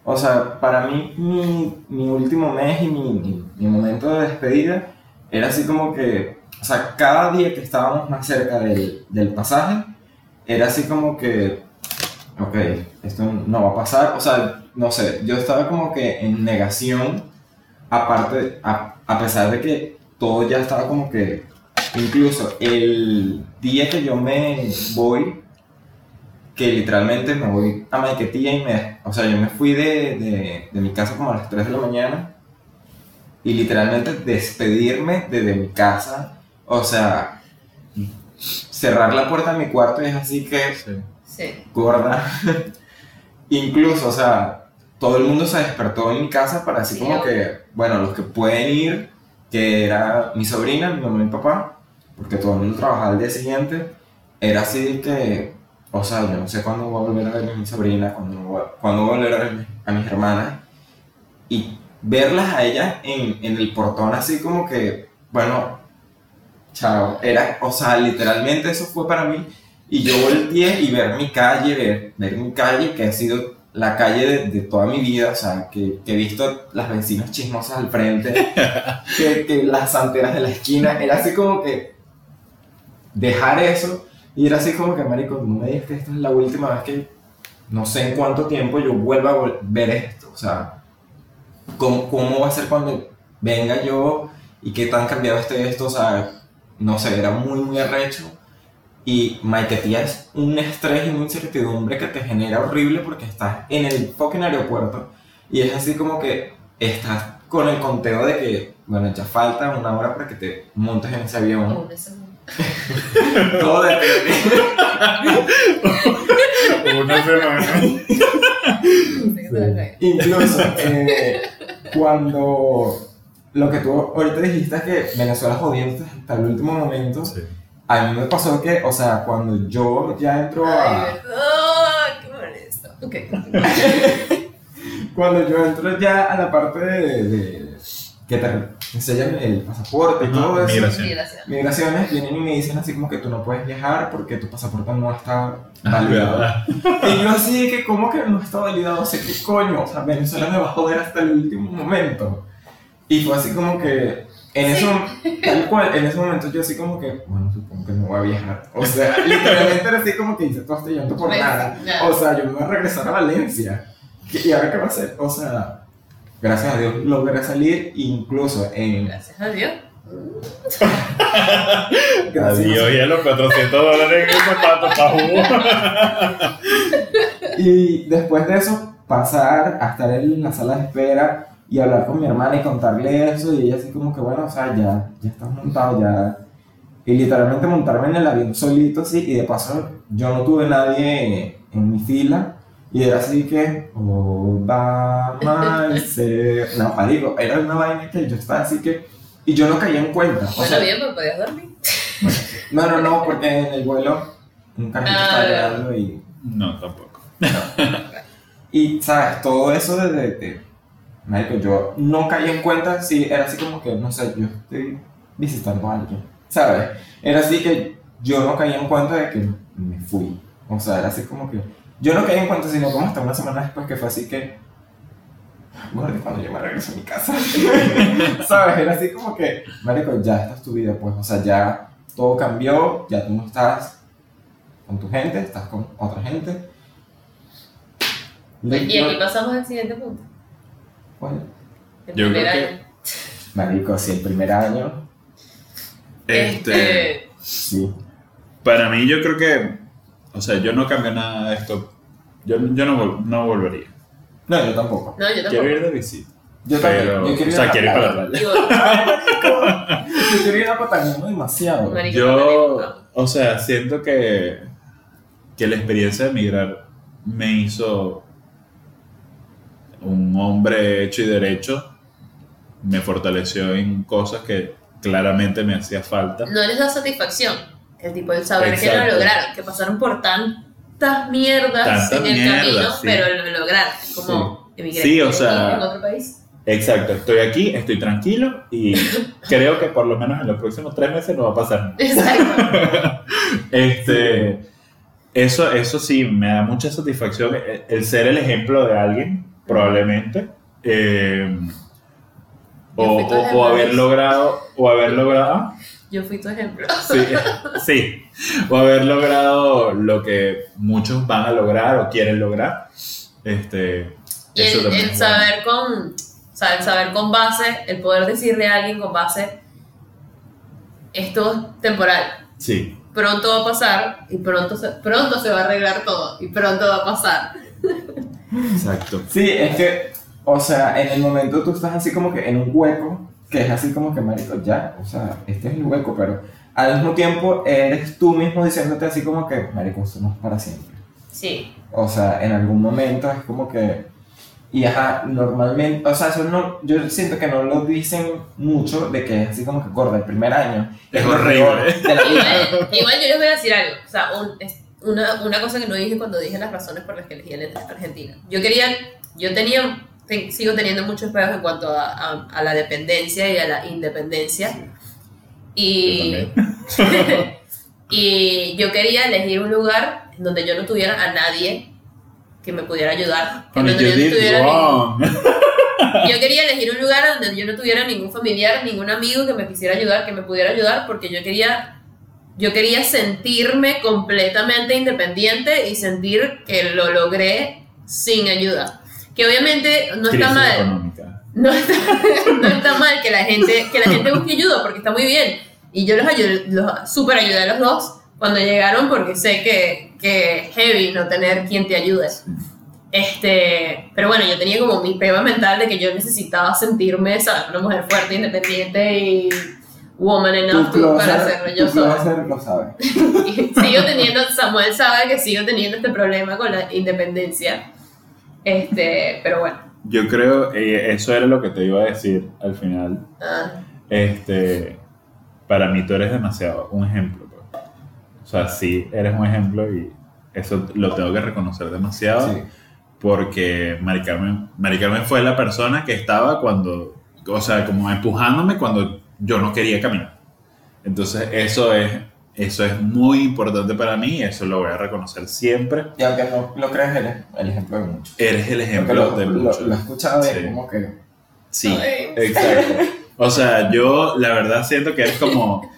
O sea, para mí, mi, mi último mes y mi, mi- mi momento de despedida era así como que, o sea, cada día que estábamos más cerca del, del pasaje, era así como que, ok, esto no va a pasar. O sea, no sé, yo estaba como que en negación, aparte, a, a pesar de que todo ya estaba como que, incluso el día que yo me voy, que literalmente me voy a Maiquetía y me, o sea, yo me fui de, de, de mi casa como a las 3 de la mañana y literalmente despedirme desde mi casa, o sea, cerrar la puerta de mi cuarto y es así que Sí. gorda. Incluso, o sea, todo el mundo se despertó en mi casa para así Sí, como que, bueno, los que pueden ir, que era mi sobrina, mi mamá y mi papá, porque todo el mundo trabajaba al día siguiente, era así que, o sea, yo no sé cuándo voy a volver a ver a mi sobrina, cuándo voy cuándo voy a volver a ver a mis hermanas, y verlas a ellas en, en el portón así como que, bueno, chao, era, o sea, literalmente eso fue para mí, y yo volteé y ver mi calle, ver, ver mi calle, que ha sido la calle de, de toda mi vida, o sea, que, que he visto las vecinas chismosas al frente, que, que las santeras de la esquina, era así como que dejar eso, y era así como que, marico, no me digas que esta es la última vez que, no sé en cuánto tiempo yo vuelva a ver esto, o sea, ¿cómo, cómo va a ser cuando venga yo y qué tan cambiado esté esto, o sea, no sé, era muy, muy arrecho. Y Maiquetía es un estrés y una incertidumbre que te genera horrible porque estás en el fucking aeropuerto y es así como que estás con el conteo de que, bueno, ya falta una hora para que te montes en ese avión. Oh. Todo depende. una semana. Incluso eh, cuando lo que tú ahorita dijiste es que Venezuela jodió hasta el último momento, a mí me pasó que, o sea, cuando yo ya entro a... Ay, verdad, qué molesto. Ok. Cuando yo entro ya a la parte de, de- que te enseñan el pasaporte y todo eso, migración. Gracias. migraciones vienen y me dicen así como que tú no puedes viajar porque tu pasaporte no está Ah, validado. y yo así que, ¿cómo que no está validado? O sea, ¿qué coño? O sea, Venezuela me va a joder hasta el último momento. Y fue así como que, en ese, mom- tal cual, en ese momento yo así como que, bueno, supongo que no voy a viajar. O sea, literalmente era así como que hice todo este llanto por nada. Resignado. O sea, yo me voy a regresar a Valencia. ¿Qué- ¿Y ahora qué va a hacer? O sea, gracias a Dios logré salir, incluso en... Gracias a Dios. gracias- Adiós, y a los 400 dólares en el zapato pa' jugo. Y después de eso, pasar a estar en la sala de espera y hablar con mi hermana y contarle eso. Y ella así como que, bueno, o sea, ya, ya estás montado, ya... Y literalmente montarme en el avión solito, así. Y de paso, yo no tuve nadie en mi fila. Y era así que, Obama, se... No, marico, era una vaina que yo estaba así que... Y yo no caía en cuenta. O Bueno, sea, bien, pero podías dormir. no, no, no, porque en el vuelo un carrito Ah, estaba llegando y... No, tampoco. Y, ¿sabes? Todo eso de, de, de- marico, yo no caí en cuenta si era así como que, no sé, yo estoy visitando a alguien, ¿sabes? Era así que yo no caí en cuenta de que me fui. O sea, era así como que, yo no caí en cuenta, sino como hasta una semana después que fue así que, Gordi, cuando yo me regreso a mi casa. ¿Sabes? Era así como que, marico, ya esta es tu vida, pues. O sea, ya todo cambió, ya tú no estás con tu gente, estás con otra gente. Le- Y aquí pasamos al siguiente punto. El Yo primer creo que- marico, sí, el primer año, Este, sí. para mí yo creo que, o sea, yo no cambio nada de esto. Yo, yo no, vol- no volvería. No, yo tampoco. No, yo Quiero tampoco. ir de visita. Yo también. Pero, yo quiero ir o sea, a la quiero ir para la playa. Yo quiero ir a Patagonia demasiado. Marico, Yo, o sea, siento que, que la experiencia de emigrar me hizo un hombre hecho y derecho. Me fortaleció en cosas que claramente me hacía falta. no les da satisfacción. El tipo el saber que Exacto. lo lograron, que pasaron por tantas mierdas Tantas en el mierdas, camino, sí. pero lo lograron. Como emigré Sí, o sea- en otro país. Exacto, estoy aquí, estoy tranquilo y creo que por lo menos en los próximos tres meses no va a pasar. Exacto. Este, eso, eso sí, me da mucha satisfacción el, el ser el ejemplo de alguien, probablemente. eh, o, o- haber logrado, o haber logrado, ah, Yo fui tu ejemplo. sí, sí, o haber logrado lo que muchos van a lograr o quieren lograr. Este, Y eso el, saber con, o sea, el saber con base, el poder decirle a alguien con base, esto es temporal. Sí, pronto va a pasar y pronto se, pronto se va a arreglar todo y pronto va a pasar. exacto. Sí, es que, o sea, en el momento tú estás así como que en un hueco, que es así como que, marico, ya, o sea, este es el hueco, pero al mismo tiempo eres tú mismo diciéndote así como que, marico, esto no es para siempre. Sí, O sea, en algún momento es como que, y ajá, normalmente, o sea, eso no, yo siento que no lo dicen mucho de que es así como que, gorda, el primer año. Es lo horrible. peor de la vida. igual, igual yo les voy a decir algo, o sea, un- es una, una cosa que no dije cuando dije las razones por las que elegí el Argentina. Yo quería, yo tenía, te- sigo teniendo muchos pedos en cuanto a, a- a la dependencia y a la independencia. Y, Yo y yo quería elegir un lugar donde yo no tuviera a nadie que me pudiera ayudar. Honey, donde yo, no tuviera ningún- yo quería elegir un lugar donde yo no tuviera ningún familiar, ningún amigo que me quisiera ayudar, que me pudiera ayudar, porque yo quería, yo quería sentirme completamente independiente y sentir que lo logré sin ayuda. Que obviamente no está mal. económica. No está, no está mal que la gente que la gente busque ayuda porque está muy bien y yo los ayudé, los super ayudé a los dos cuando llegaron porque sé que que es heavy no tener quien te ayude este pero bueno yo tenía como mi prueba mental de que yo necesitaba sentirme ¿sabes? una mujer fuerte independiente y woman enough Tu to- para closer, hacerlo yo tu sola closer lo sabe. sigo teniendo Samuel sabe que sigo teniendo este problema con la independencia este pero bueno Yo creo, eh, eso era lo que te iba a decir al final. ah, Este, para mí tú eres demasiado un ejemplo. pues. O sea, sí, eres un ejemplo y eso lo tengo que reconocer demasiado Sí. porque Mari Carmen, Mari Carmen fue la persona que estaba cuando, o sea, como empujándome cuando yo no quería caminar. Entonces eso es, eso es muy importante para mí y eso lo voy a reconocer siempre. Y aunque no lo creas, eres el ejemplo de muchos. Eres el ejemplo lo, de lo- muchos. lo he escuchado Sí. como que. Sí, Ay. exacto. O sea, yo la verdad siento que eres como.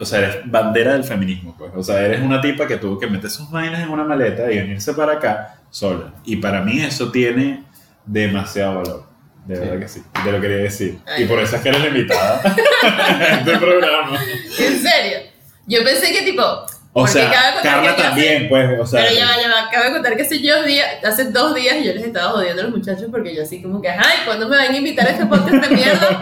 O sea, eres bandera del feminismo, pues. O sea, eres una tipa que tuvo que meter sus vainas en una maleta y venirse para acá sola. Y para mí eso tiene demasiado valor. De Sí. verdad que sí. Te lo quería decir. Ay. Y por eso es que eres la invitada a este programa. ¿En serio? Yo pensé que tipo. O sea, Carla también, pues. O sea, pero ya va, ya va. Cabe contar que hace, yo días, hace dos días yo les estaba jodiendo a los muchachos porque yo así como que, ay, ¿cuándo me van a invitar a este podcast de mierda?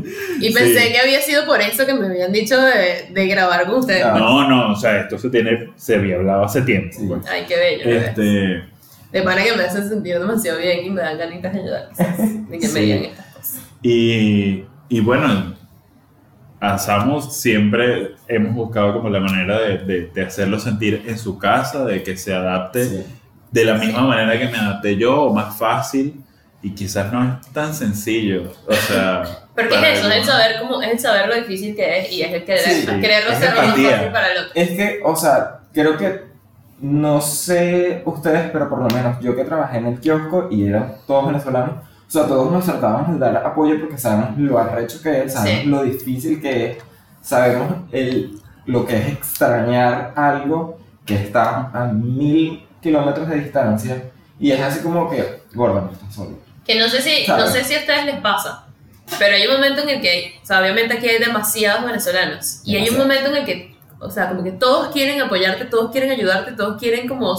Y pensé Sí. que había sido por eso que me habían dicho de, de grabar con ustedes. Ah. No, no, o sea, esto se tiene, se había hablado hace tiempo. Sí. pues. Ay, qué bello. Este, De pana que me hacen sentir demasiado bien y me dan ganitas de ayudar, quizás, de que me Sí. digan estas cosas. Y, y bueno, a Samu siempre hemos buscado como la manera de, de- de hacerlo sentir en su casa, de que se adapte Sí. de la misma manera que me adapté yo, o más fácil, y quizás no es tan sencillo. O sea, Porque para es eso, es el saber cómo, es el saber lo difícil que es y es el querer, Sí, quererlo hacer lo más fácil para el otro. Es que, o sea, creo que, no sé ustedes, pero por lo menos yo que trabajé en el kiosco y eran todos venezolanos, sea, todos nos tratábamos de dar apoyo porque sabemos lo arrecho que es, sabemos Sí. lo difícil que es, sabemos el, lo que es extrañar algo que está a mil kilómetros de distancia y es así como que, gorda, no estás solo. Que no sé si, ¿Sabes? no sé si a ustedes les pasa, pero hay un momento en el que, o sea, obviamente aquí hay demasiados venezolanos, y hay un momento en el que, o sea, como que todos quieren apoyarte, todos quieren ayudarte, todos quieren como,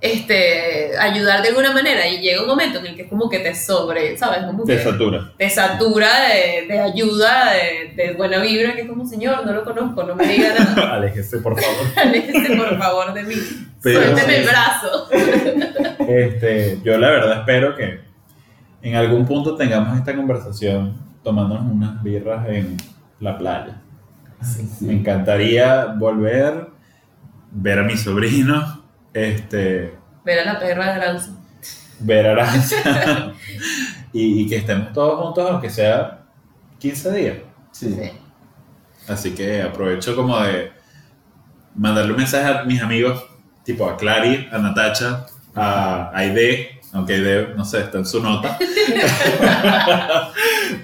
este, ayudar de alguna manera, y llega un momento en el que es como que te sobre, ¿sabes? Como que Te satura. te satura de, de ayuda, de, de buena vibra, que es como, señor, no lo conozco, no me diga nada, Aléjese, por favor. aléjese por favor de mí, Pero suélteme el brazo. Este, yo la verdad espero que en algún punto tengamos esta conversación tomándonos unas birras en la playa. Me encantaría volver, ver a mi sobrino, este, Ver a la perra de Aranza. ver a Aranza y, y que estemos todos juntos, aunque sea 15 días. Sí. Sí. Así que aprovecho como de mandarle un mensaje a mis amigos, tipo a Clary, a Natacha, a Aide, aunque Aide, no sé, está en su nota.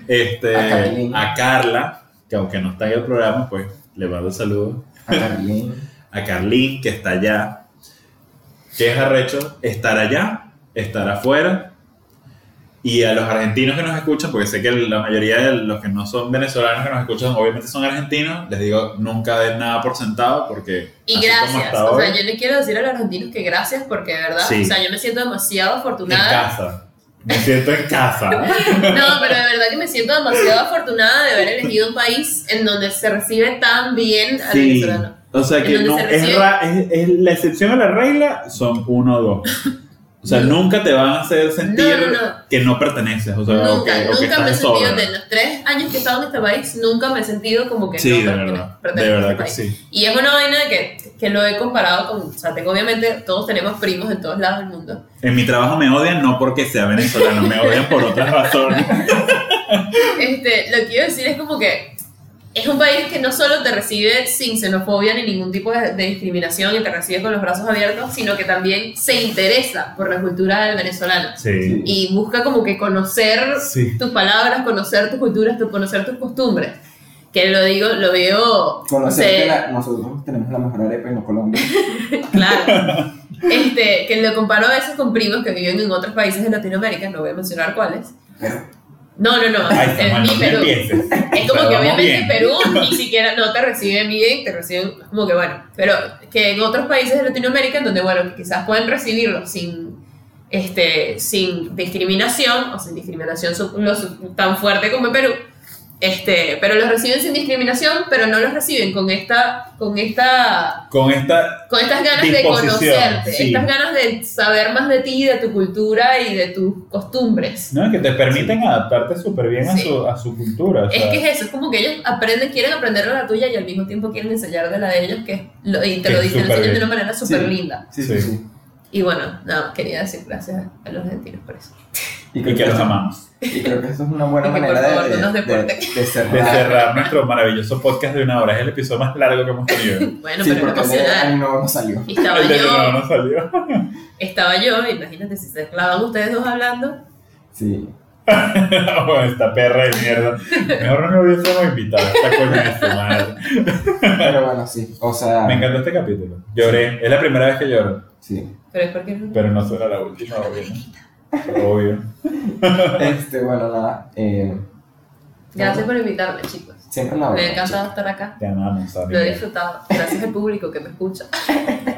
este, a Carla, que aunque no está en el programa, pues le mando saludos. A Carlín. A Carlín, que está allá. Que es arrecho estar allá, estar afuera. Y a los argentinos que nos escuchan, porque sé que la mayoría de los que no son venezolanos que nos escuchan, obviamente son argentinos, les digo, nunca den nada por sentado, porque. Y gracias. O hoy, sea, yo le quiero decir a los argentinos que gracias porque de verdad, Sí. o sea, yo me siento demasiado en afortunada. casa. Me siento en casa. No, pero de verdad que me siento demasiado afortunada de haber elegido un país en donde se recibe tan bien al Sí. venezolano. O sea que no, se es, recibe- ra- es- es la excepción a la regla son uno o dos. O sea, No. nunca te van a hacer sentir No, no, no. que no perteneces. O sea, nunca, nunca me he de sentido, de los tres años que he estado en este país, nunca me he sentido como que Sí, no de verdad. De pertenezco a verdad este que país. sí. Y es una vaina de que, que lo he comparado con, o sea, tengo obviamente, todos tenemos primos en todos lados del mundo. En mi trabajo me odian no porque sea venezolano, me odian por otras razones. Este, lo que quiero decir es como que es un país que no solo te recibe sin xenofobia ni ningún tipo de, de discriminación y te recibe con los brazos abiertos, sino que también se interesa por la cultura del venezolano Sí. y busca como que conocer Sí. tus palabras, conocer tus culturas, tu- conocer tus costumbres. Que lo digo, lo veo. Conocer se- que la- nosotros tenemos la mejor arepa no Colombia. Claro. Este, que lo comparo a veces con primos que viven en otros países de Latinoamérica, no voy a mencionar cuáles. Pero No, no, no, en Samuel, mi no Perú. Es como Pero que obviamente bien. Perú ni siquiera no te reciben bien, te reciben como que bueno, pero que en otros países de Latinoamérica en donde bueno, quizás pueden recibirlo sin este sin discriminación o sin discriminación lo su- tan fuerte como en Perú. Este, pero los reciben sin discriminación, pero no los reciben con esta con esta Con esta. con estas ganas de conocerte, sí. estas ganas de saber más de ti, de tu cultura y de tus costumbres. No, que te permiten adaptarte súper bien a, Sí. su, a su cultura. o Es sea, que es eso, es como que ellos aprenden, quieren aprender de la tuya y al mismo tiempo quieren enseñar de la de ellos, que lo, y te Que lo es dicen, de una manera súper Sí. linda. sí, sí, Sí. sí. Y bueno, nada, quería decir gracias a los argentinos por eso. y que los amamos. Y creo que esto es una buena Y manera de, no de, cerrar. De cerrar nuestro maravilloso podcast de una hora. Es el episodio más largo que hemos tenido. Bueno, Sí, pero porque el de emocional. Nuevo no salió. Y estaba el de yo, no, no salió. estaba yo, imagínate si se clavan ustedes dos hablando. Sí. Oh, esta perra de mierda. Mejor no me hubiésemos invitado. Esta coña de su madre. Pero bueno, sí. O sea, Me encantó este capítulo. Lloré. Es la primera vez que lloro. sí. Pero es porque no. Pero no será la última, obvio. Obvio. Este, bueno, nada. Eh, Gracias por invitarme, chicos. siempre la Me encantado estar acá. Te amamos, Lo he amiga. disfrutado. Gracias al público que me escucha.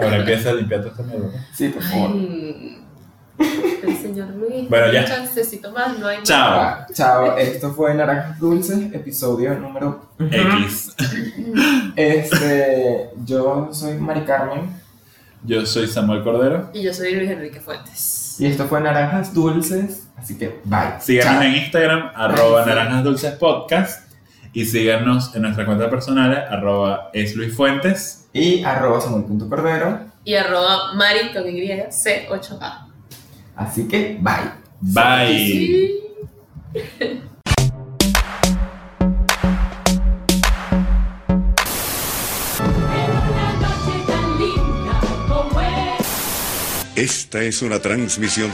Ahora empieza a limpiar toda esta. Sí, por favor. Ay, el señor Luis. Bueno, ya. chancecito más, no hay más. Chao. Ah, Chao, esto fue Naranjas Dulces, episodio número. X. Este, yo soy Mari Carmen Yo soy Samuel Cordero. Y yo soy Luis Enrique Fuentes. Y esto fue Naranjas Dulces, así que bye. Síganos Chao. en Instagram, arroba naranjas dulces podcast. Y síganos en nuestra cuenta personal, arroba es Luis Fuentes. Y arroba samuel.cordero, Y arroba Mari con Y, C8A. así que bye. Bye. Una Esta es una transmisión